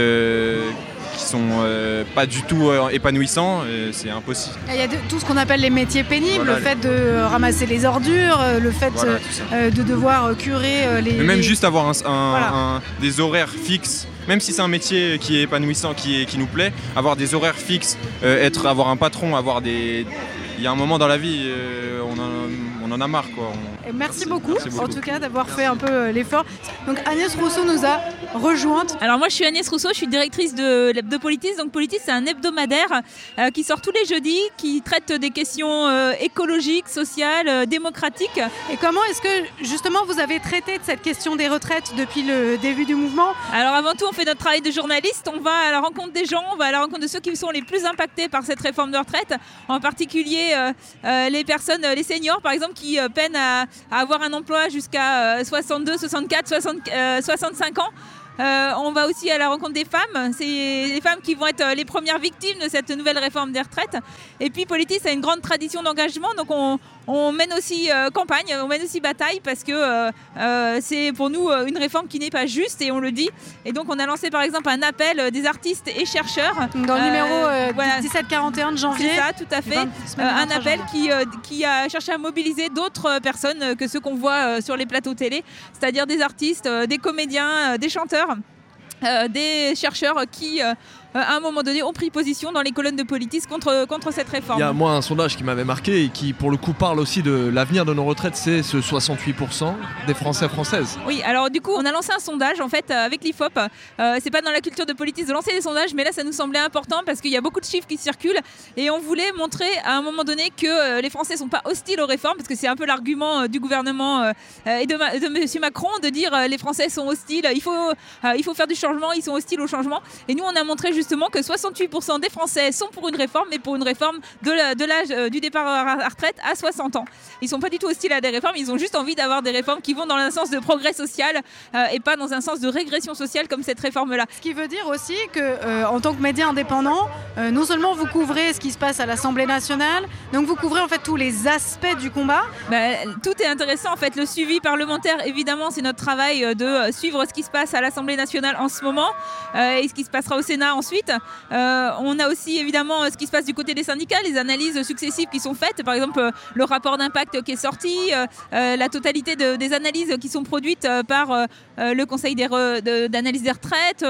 qui sont euh, pas du tout euh, épanouissants, euh, c'est impossible. Il y a de- tout ce qu'on appelle les métiers pénibles, Voilà, le fait de ramasser les ordures, le fait Voilà, de devoir curer les. Mais même les- juste avoir un- un- Voilà. un- des horaires fixes, même si c'est un métier qui est épanouissant, qui, est- qui nous plaît, avoir des horaires fixes, être, avoir un patron, avoir des. Il y a un moment dans la vie, on, on en a marre quoi. On- Et Merci beaucoup, Merci beaucoup. en tout cas, d'avoir fait un peu euh, l'effort. Donc Agnès Rousseau nous a rejointe. Alors moi je suis Agnès Rousseau, je suis directrice de, de Politis. Donc Politis c'est un hebdomadaire euh, qui sort tous les jeudis, qui traite des questions euh, écologiques, sociales, euh, démocratiques. Et comment est-ce que justement vous avez traité de cette question des retraites depuis le début du mouvement? Alors avant tout on fait notre travail de journaliste, on va à la rencontre des gens, on va à la rencontre de ceux qui sont les plus impactés par cette réforme de retraite, en particulier euh, euh, les personnes, les seniors par exemple qui euh, peinent à, avoir un emploi jusqu'à euh, 62, 64, 60, euh, 65 ans. Euh, on va aussi à la rencontre des femmes. C'est les femmes qui vont être euh, les premières victimes de cette nouvelle réforme des retraites. Et puis Politis a une grande tradition d'engagement, donc on, on mène aussi euh, campagne, on mène aussi bataille parce que euh, euh, c'est pour nous une réforme qui n'est pas juste et on le dit. Et donc on a lancé par exemple un appel des artistes et chercheurs. Dans le numéro euh, voilà. 1741 de janvier. C'est ça, tout à fait. un 23 appel qui, qui a cherché à mobiliser d'autres personnes que ceux qu'on voit sur les plateaux télé, c'est-à-dire des artistes, des comédiens, des chanteurs. euh, des chercheurs qui, euh, à un moment donné, ont pris position dans les colonnes de Politis contre, contre cette réforme. Il y a moi un sondage qui m'avait marqué et qui pour le coup parle aussi de l'avenir de nos retraites, c'est ce 68% des Français françaises. Oui, alors du coup, on a lancé un sondage en fait euh, avec l'IFOP. Euh, c'est pas dans la culture de politique de lancer des sondages, mais là, ça nous semblait important parce qu'il y a beaucoup de chiffres qui circulent et on voulait montrer à un moment donné que euh, les Français sont pas hostiles aux réformes parce que c'est un peu l'argument euh, du gouvernement euh, euh, et de, ma- de Monsieur Macron de dire euh, les Français sont hostiles, il faut, euh, il faut faire du changement, ils sont hostiles au changement. Et nous, on a montré justement que 68% des Français sont pour une réforme, mais pour une réforme de l'âge euh, du départ à la retraite à 60 ans. Ils sont pas du tout hostiles à des réformes, ils ont juste envie d'avoir des réformes qui vont dans un sens de progrès social euh, et pas dans un sens de régression sociale comme cette réforme-là. Ce qui veut dire aussi que, euh, en tant que média indépendant, euh, non seulement vous couvrez ce qui se passe à l'Assemblée nationale, donc vous couvrez en fait tous les aspects du combat. Ben, tout est intéressant en fait. Le suivi parlementaire, évidemment, c'est notre travail de suivre ce qui se passe à l'Assemblée nationale en ce moment et ce qui se passera au Sénat ensuite. Euh, on a aussi évidemment ce qui se passe du côté des syndicats, les analyses successives qui sont faites. Par exemple, euh, le rapport d'impact qui est sorti, euh, la totalité de- des analyses qui sont produites par le Conseil d'analyse des retraites,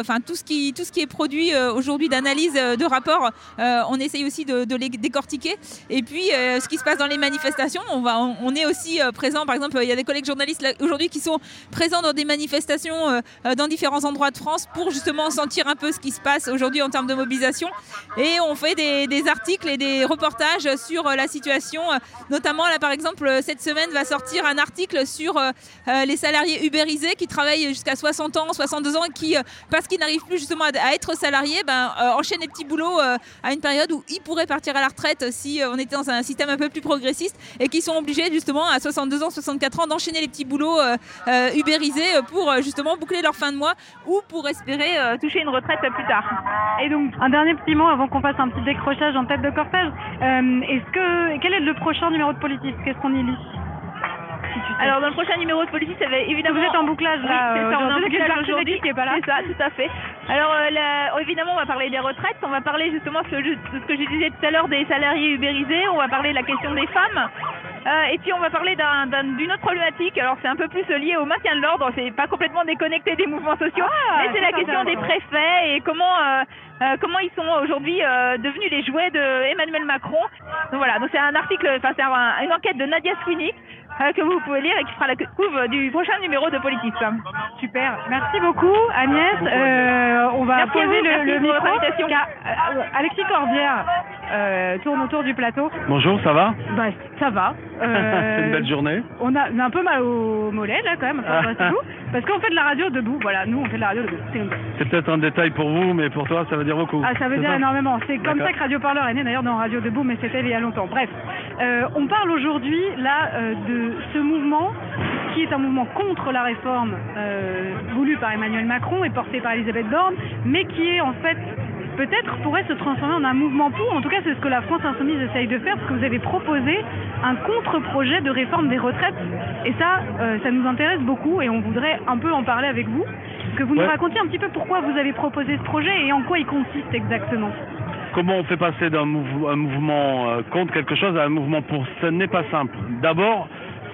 enfin tout ce qui est produit aujourd'hui d'analyse de rapports, euh, on essaye aussi de, les décortiquer. Et puis ce qui se passe dans les manifestations, on est aussi présent. Par exemple, il y a des collègues journalistes aujourd'hui qui sont présents dans des manifestations dans différents endroits de France pour justement sentir un peu ce qui se passe aujourd'hui en termes de mobilisation. Et on fait des, articles et des reportages sur euh, la situation. Notamment là par exemple cette semaine va sortir un article sur euh, euh, les salariés ubérisés qui travaillent jusqu'à 60 ans, 62 ans qui, parce qu'ils n'arrivent plus justement à, être salariés, ben, enchaînent les petits boulots à une période où ils pourraient partir à la retraite si on était dans un système un peu plus progressiste et qui sont obligés justement à 62 ans, 64 ans d'enchaîner les petits boulots ubérisés pour justement boucler leur fin de mois ou pour espérer toucher une retraite plus tard. Et donc, un dernier petit mot avant qu'on fasse un petit décrochage en tête de cortège. Euh, est-ce que, quel est le prochain numéro de politique? Qu'est-ce qu'on y lit? Alors dans le prochain numéro de politique, ça va évidemment. Vous êtes en bouclage là. Oui, c'est ça, on est en bouclage aujourd'hui. C'est ça, tout à fait. Alors euh, là, évidemment, on va parler des retraites, on va parler justement de ce, que je disais tout à l'heure des salariés ubérisés, on va parler de la question des femmes. Euh, et puis on va parler d'un- d'un- d'une autre problématique. Alors c'est un peu plus lié au maintien de l'ordre, c'est pas complètement déconnecté des mouvements sociaux, Ah, mais c'est la question des préfets et comment euh, euh, comment ils sont aujourd'hui devenus les jouets de Emmanuel Macron. Donc voilà, donc c'est un article, enfin c'est un- une enquête de Nadia Sweeney euh, que vous pouvez lire et qui fera la couve du prochain numéro de Politique. Super. Merci beaucoup, Agnès. Euh, on va Merci poser vous, le, merci le micro. votre invitation. car, euh, Alexis Corbière euh, tourne autour du plateau. Bonjour, ça va? Bah, ça va. Euh, [LAUGHS] C'est une belle journée. On a, on a un peu mal au mollet là quand même, enfin, [LAUGHS] c'est tout. Parce qu'on fait de la radio debout. Voilà, nous on fait de la radio debout. C'est peut-être un détail pour vous, mais pour toi, ça veut dire beaucoup. Ah, ça veut C'est dire énormément. C'est comme ça que Radio Parleur est né d'ailleurs dans Radio Debout, mais c'était il y a longtemps. Bref, Euh, on parle aujourd'hui là euh, de ce mouvement qui est un mouvement contre la réforme euh, voulue par Emmanuel Macron et porté par Elisabeth Borne, mais qui est en fait peut-être pourrait se transformer en un mouvement pour. En tout cas, c'est ce que la France Insoumise essaye de faire, parce que vous avez proposé un contre-projet de réforme des retraites. Et ça, euh, ça nous intéresse beaucoup et on voudrait un peu en parler avec vous. Que vous nous racontiez un petit peu pourquoi vous avez proposé ce projet et en quoi il consiste exactement. Comment on fait passer d'un mouv- un mouvement euh, contre quelque chose à un mouvement pour? Ce n'est pas simple. D'abord,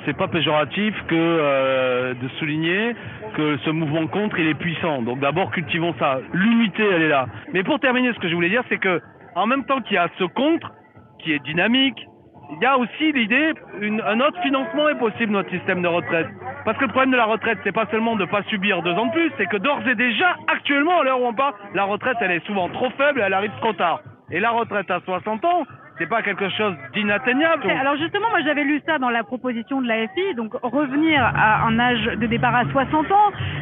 c'est pas péjoratif que euh, de souligner que ce mouvement contre il est puissant. Donc d'abord cultivons ça. L'unité elle est là. Mais pour terminer, ce que je voulais dire, c'est que en même temps qu'il y a ce contre qui est dynamique, il y a aussi l'idée un autre financement est possible notre système de retraite. Parce que le problème de la retraite, c'est pas seulement de pas subir deux ans de plus, c'est que d'ores et déjà, actuellement, à l'heure où on parle, la retraite, elle est souvent trop faible, elle arrive trop tard. Et la retraite à 60 ans, pas quelque chose d'inatteignable. Alors justement, moi j'avais lu ça dans la proposition de la FI, donc revenir à un âge de départ à 60 ans,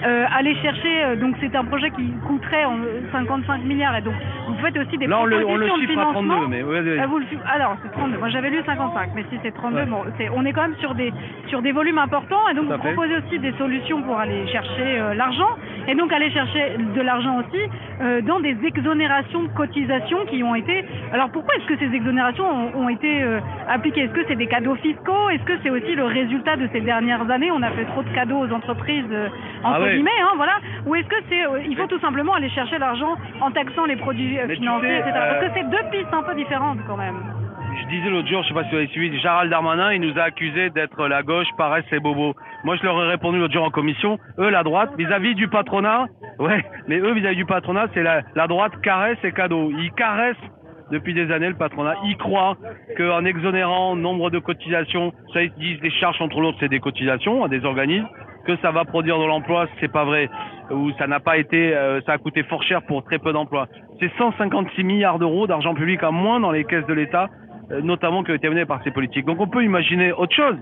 euh, aller chercher, euh, donc c'est un projet qui coûterait en, euh, 55 milliards, et donc vous faites aussi des Là, on le, on chiffre à financement. 32, mais ouais. Ah, vous le alors c'est 32, moi j'avais lu 55, mais si c'est 32, Ouais. bon, on est quand même sur des, sur des volumes importants, et donc vous fait. proposez aussi des solutions pour aller chercher euh, l'argent, et donc aller chercher de l'argent aussi euh, dans des exonérations de cotisations qui ont été... Alors pourquoi est-ce que ces exonérations ont, ont été euh, appliquées Est-ce que c'est des cadeaux fiscaux? Est-ce que c'est aussi le résultat de ces dernières années? On a fait trop de cadeaux aux entreprises, euh, entre Ah ouais. guillemets, hein, voilà. Ou est-ce que c'est... euh, il faut tout simplement aller chercher l'argent en taxant les produits tu financiers, sais, etc. Parce que c'est deux pistes un peu différentes quand même. Je disais l'autre jour, je sais pas si vous avez suivi, Gérald Darmanin, il nous a accusé d'être la gauche, paresse et bobo. Moi, je leur ai répondu l'autre jour en commission, eux, la droite, vis-à-vis du patronat, ouais, mais eux, vis-à-vis du patronat, c'est la, la droite caresse et cadeau. Ils caressent depuis des années le patronat. Ils croient qu'en exonérant nombre de cotisations, ça ils disent des charges entre l'autre, c'est des cotisations à des organismes, que ça va produire de l'emploi, c'est pas vrai. Ou ça n'a pas été, euh, ça a coûté fort cher pour très peu d'emplois. C'est 156 milliards d'euros d'argent public en moins dans les caisses de l'État, euh, notamment qui ont été menés par ces politiques. Donc on peut imaginer autre chose.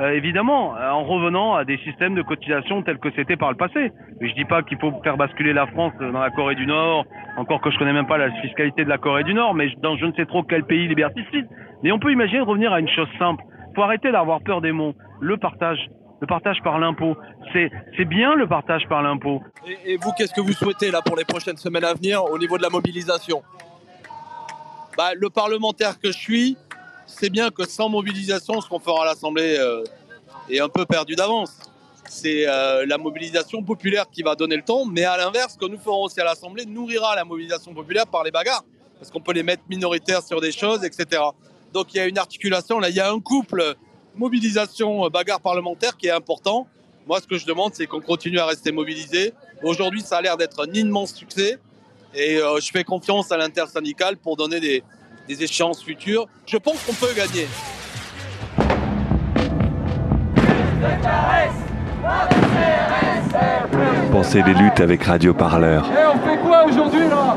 Euh, évidemment, euh, en revenant à des systèmes de cotisation tels que c'était par le passé. Mais je dis pas qu'il faut faire basculer la France dans la Corée du Nord, encore que je connais même pas la fiscalité de la Corée du Nord, mais dans je ne sais trop quel pays liberticide. Mais on peut imaginer revenir à une chose simple. Faut arrêter d'avoir peur des mots. Le partage, le partage par l'impôt. C'est, bien le partage par l'impôt. Et, et vous, qu'est-ce que vous souhaitez là pour les prochaines semaines à venir au niveau de la mobilisation? Bah, Le parlementaire que je suis, c'est bien que sans mobilisation, ce qu'on fera à l'Assemblée euh, est un peu perdu d'avance. C'est euh, la mobilisation populaire qui va donner le ton, mais à l'inverse, ce que nous ferons aussi à l'Assemblée nourrira la mobilisation populaire par les bagarres, parce qu'on peut les mettre minoritaires sur des choses, etc. Donc il y a une articulation, là, il y a un couple mobilisation euh, parlementaire qui est important. Moi, ce que je demande, c'est qu'on continue à rester mobilisé. Aujourd'hui, ça a l'air d'être un immense succès, et je fais confiance à l'intersyndicale pour donner des, des échéances futures. Je pense qu'on peut gagner. Pensez les luttes avec Radio Parleur. Et on fait quoi aujourd'hui là?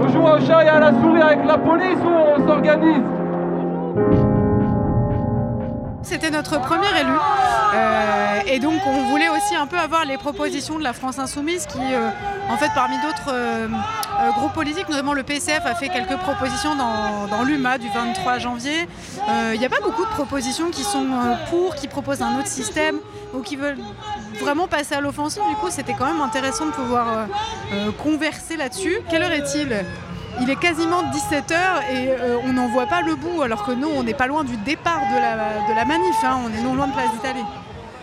On joue au chat et à la souris avec la police ou on s'organise? C'était notre premier élu. Euh, et donc on voulait aussi un peu avoir les propositions de la France Insoumise qui, euh, en fait, parmi d'autres euh, groupes politiques, notamment le PCF a fait quelques propositions dans, dans l'UMA du 23 janvier. Il n'y a pas beaucoup de propositions qui sont pour, qui proposent un autre système ou qui veulent vraiment passer à l'offensive. Du coup, c'était quand même intéressant de pouvoir converser là-dessus. Quelle heure est-il? Il est quasiment 17h et euh, on n'en voit pas le bout, alors que nous, on n'est pas loin du départ de la, de la manif, hein. on est non loin de Place d'Italie.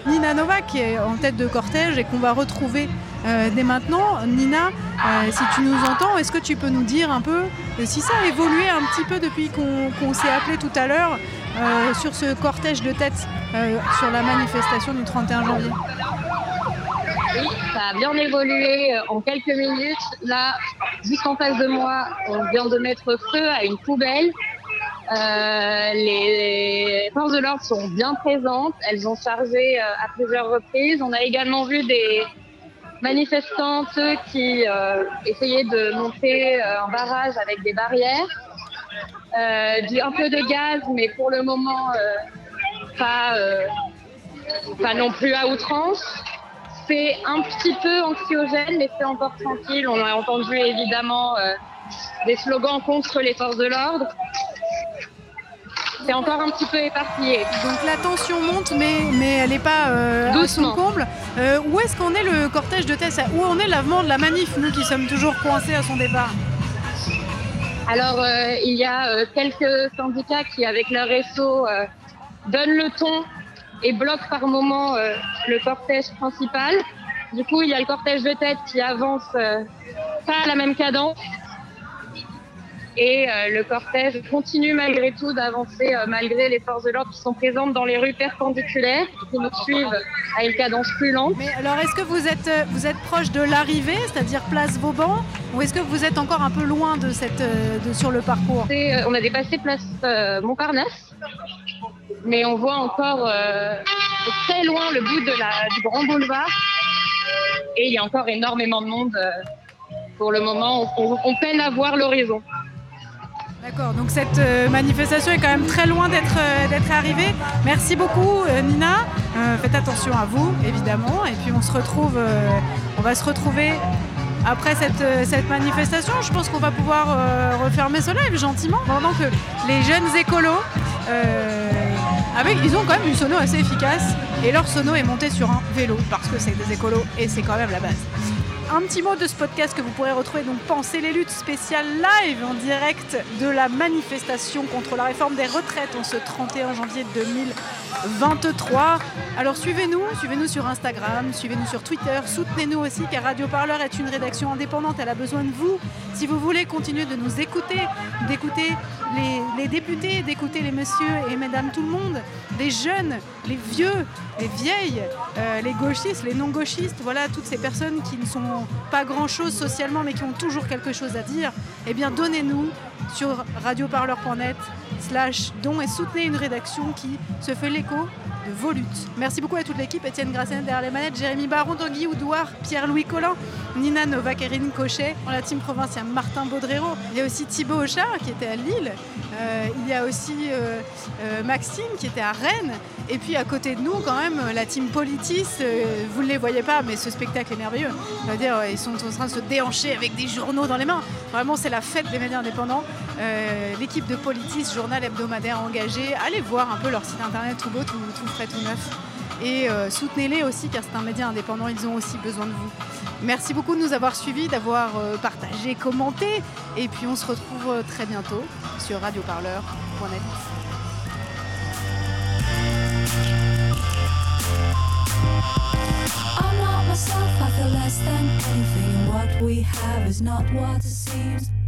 Nina Nova qui est en tête de cortège et qu'on va retrouver euh, dès maintenant. Nina, euh, si tu nous entends, est-ce que tu peux nous dire un peu si ça a évolué un petit peu depuis qu'on s'est appelé tout à l'heure sur ce cortège de tête sur la manifestation du 31 janvier? Ça a bien évolué euh, en quelques minutes. Là, juste en face de moi, on vient de mettre feu à une poubelle. Euh, les forces de l'ordre sont bien présentes. Elles ont chargé euh, à plusieurs reprises. On a également vu des manifestantes qui essayaient de monter un barrage avec des barrières. Un peu de gaz, mais pour le moment, pas, pas non plus à outrance. C'est un petit peu anxiogène, mais c'est encore tranquille. On a entendu évidemment euh, des slogans contre les forces de l'ordre. C'est encore un petit peu éparpillé. Donc la tension monte, mais, mais elle n'est pas euh, à son Doucement. comble. Euh, où est-ce qu'on est le cortège de tête Où en est l'avant de la manif, nous qui sommes toujours coincés à son départ? Alors, euh, il y a quelques syndicats qui, avec leur réseau, donnent le ton et bloquent par moment euh, le cortège principal. Du coup, il y a le cortège de tête qui avance euh, pas à la même cadence. Et euh, le cortège continue malgré tout d'avancer malgré les forces de l'ordre qui sont présentes dans les rues perpendiculaires, qui nous suivent à une cadence plus lente. Mais alors, est-ce que vous êtes, vous êtes proche de l'arrivée, c'est-à-dire place Vauban, ou est-ce que vous êtes encore un peu loin de cette, de, sur le parcours? On a dépassé place Montparnasse, mais on voit encore euh, très loin le bout de la, du grand boulevard. Et il y a encore énormément de monde. euh, pour le moment, on, peine à voir l'horizon. D'accord, donc cette euh, manifestation est quand même très loin d'être arrivée. Merci beaucoup Nina. Faites attention à vous, évidemment. Et puis on se retrouve, on va se retrouver après cette, cette manifestation. Je pense qu'on va pouvoir refermer ce live gentiment pendant que les jeunes écolos, avec, ils ont quand même une sono assez efficace. Et leur sono est monté sur un vélo parce que c'est des écolos et c'est quand même la base. Un petit mot de ce podcast que vous pourrez retrouver donc Penser les luttes spécial live en direct de la manifestation contre la réforme des retraites en ce 31 janvier 2023. Alors suivez-nous, suivez-nous sur Instagram, suivez-nous sur Twitter, soutenez-nous aussi car Radio Parleur est une rédaction indépendante, elle a besoin de vous. Si vous voulez continuer de nous écouter, d'écouter les, députés, d'écouter les messieurs et mesdames tout le monde, les jeunes, les vieux, les vieilles, euh, les gauchistes, les non-gauchistes, voilà, toutes ces personnes qui ne sont pas grand-chose socialement mais qui ont toujours quelque chose à dire, eh bien donnez-nous sur radioparleur.net slash don et soutenez une rédaction qui se fait l'écho de vos luttes. Merci beaucoup à toute l'équipe, Étienne Grassenet derrière les manettes, Jérémy Baron, Tanguy Oudouard, Pierre-Louis Collin, Nina Novak, Erin Cochet. Dans la team provinciale, Martin Baudrero. Il y a aussi Thibaut Auchard qui était à Lille. Euh, il y a aussi euh, euh, Maxime qui était à Rennes. Et puis à côté de nous, quand même, la team Politis. vous ne les voyez pas, mais ce spectacle est merveilleux. C'est-à-dire, ils sont en train de se déhancher avec des journaux dans les mains. Vraiment, c'est la fête des médias indépendants. Euh, L'équipe de Politis, journal hebdomadaire engagé, allez voir un peu leur site internet tout beau, tout, tout frais, tout neuf. Et euh, soutenez-les aussi, car c'est un média indépendant, ils ont aussi besoin de vous. Merci beaucoup de nous avoir suivis, d'avoir euh, partagé, commenté. Et puis on se retrouve très bientôt sur radioparleur.net. What we have is not what seems.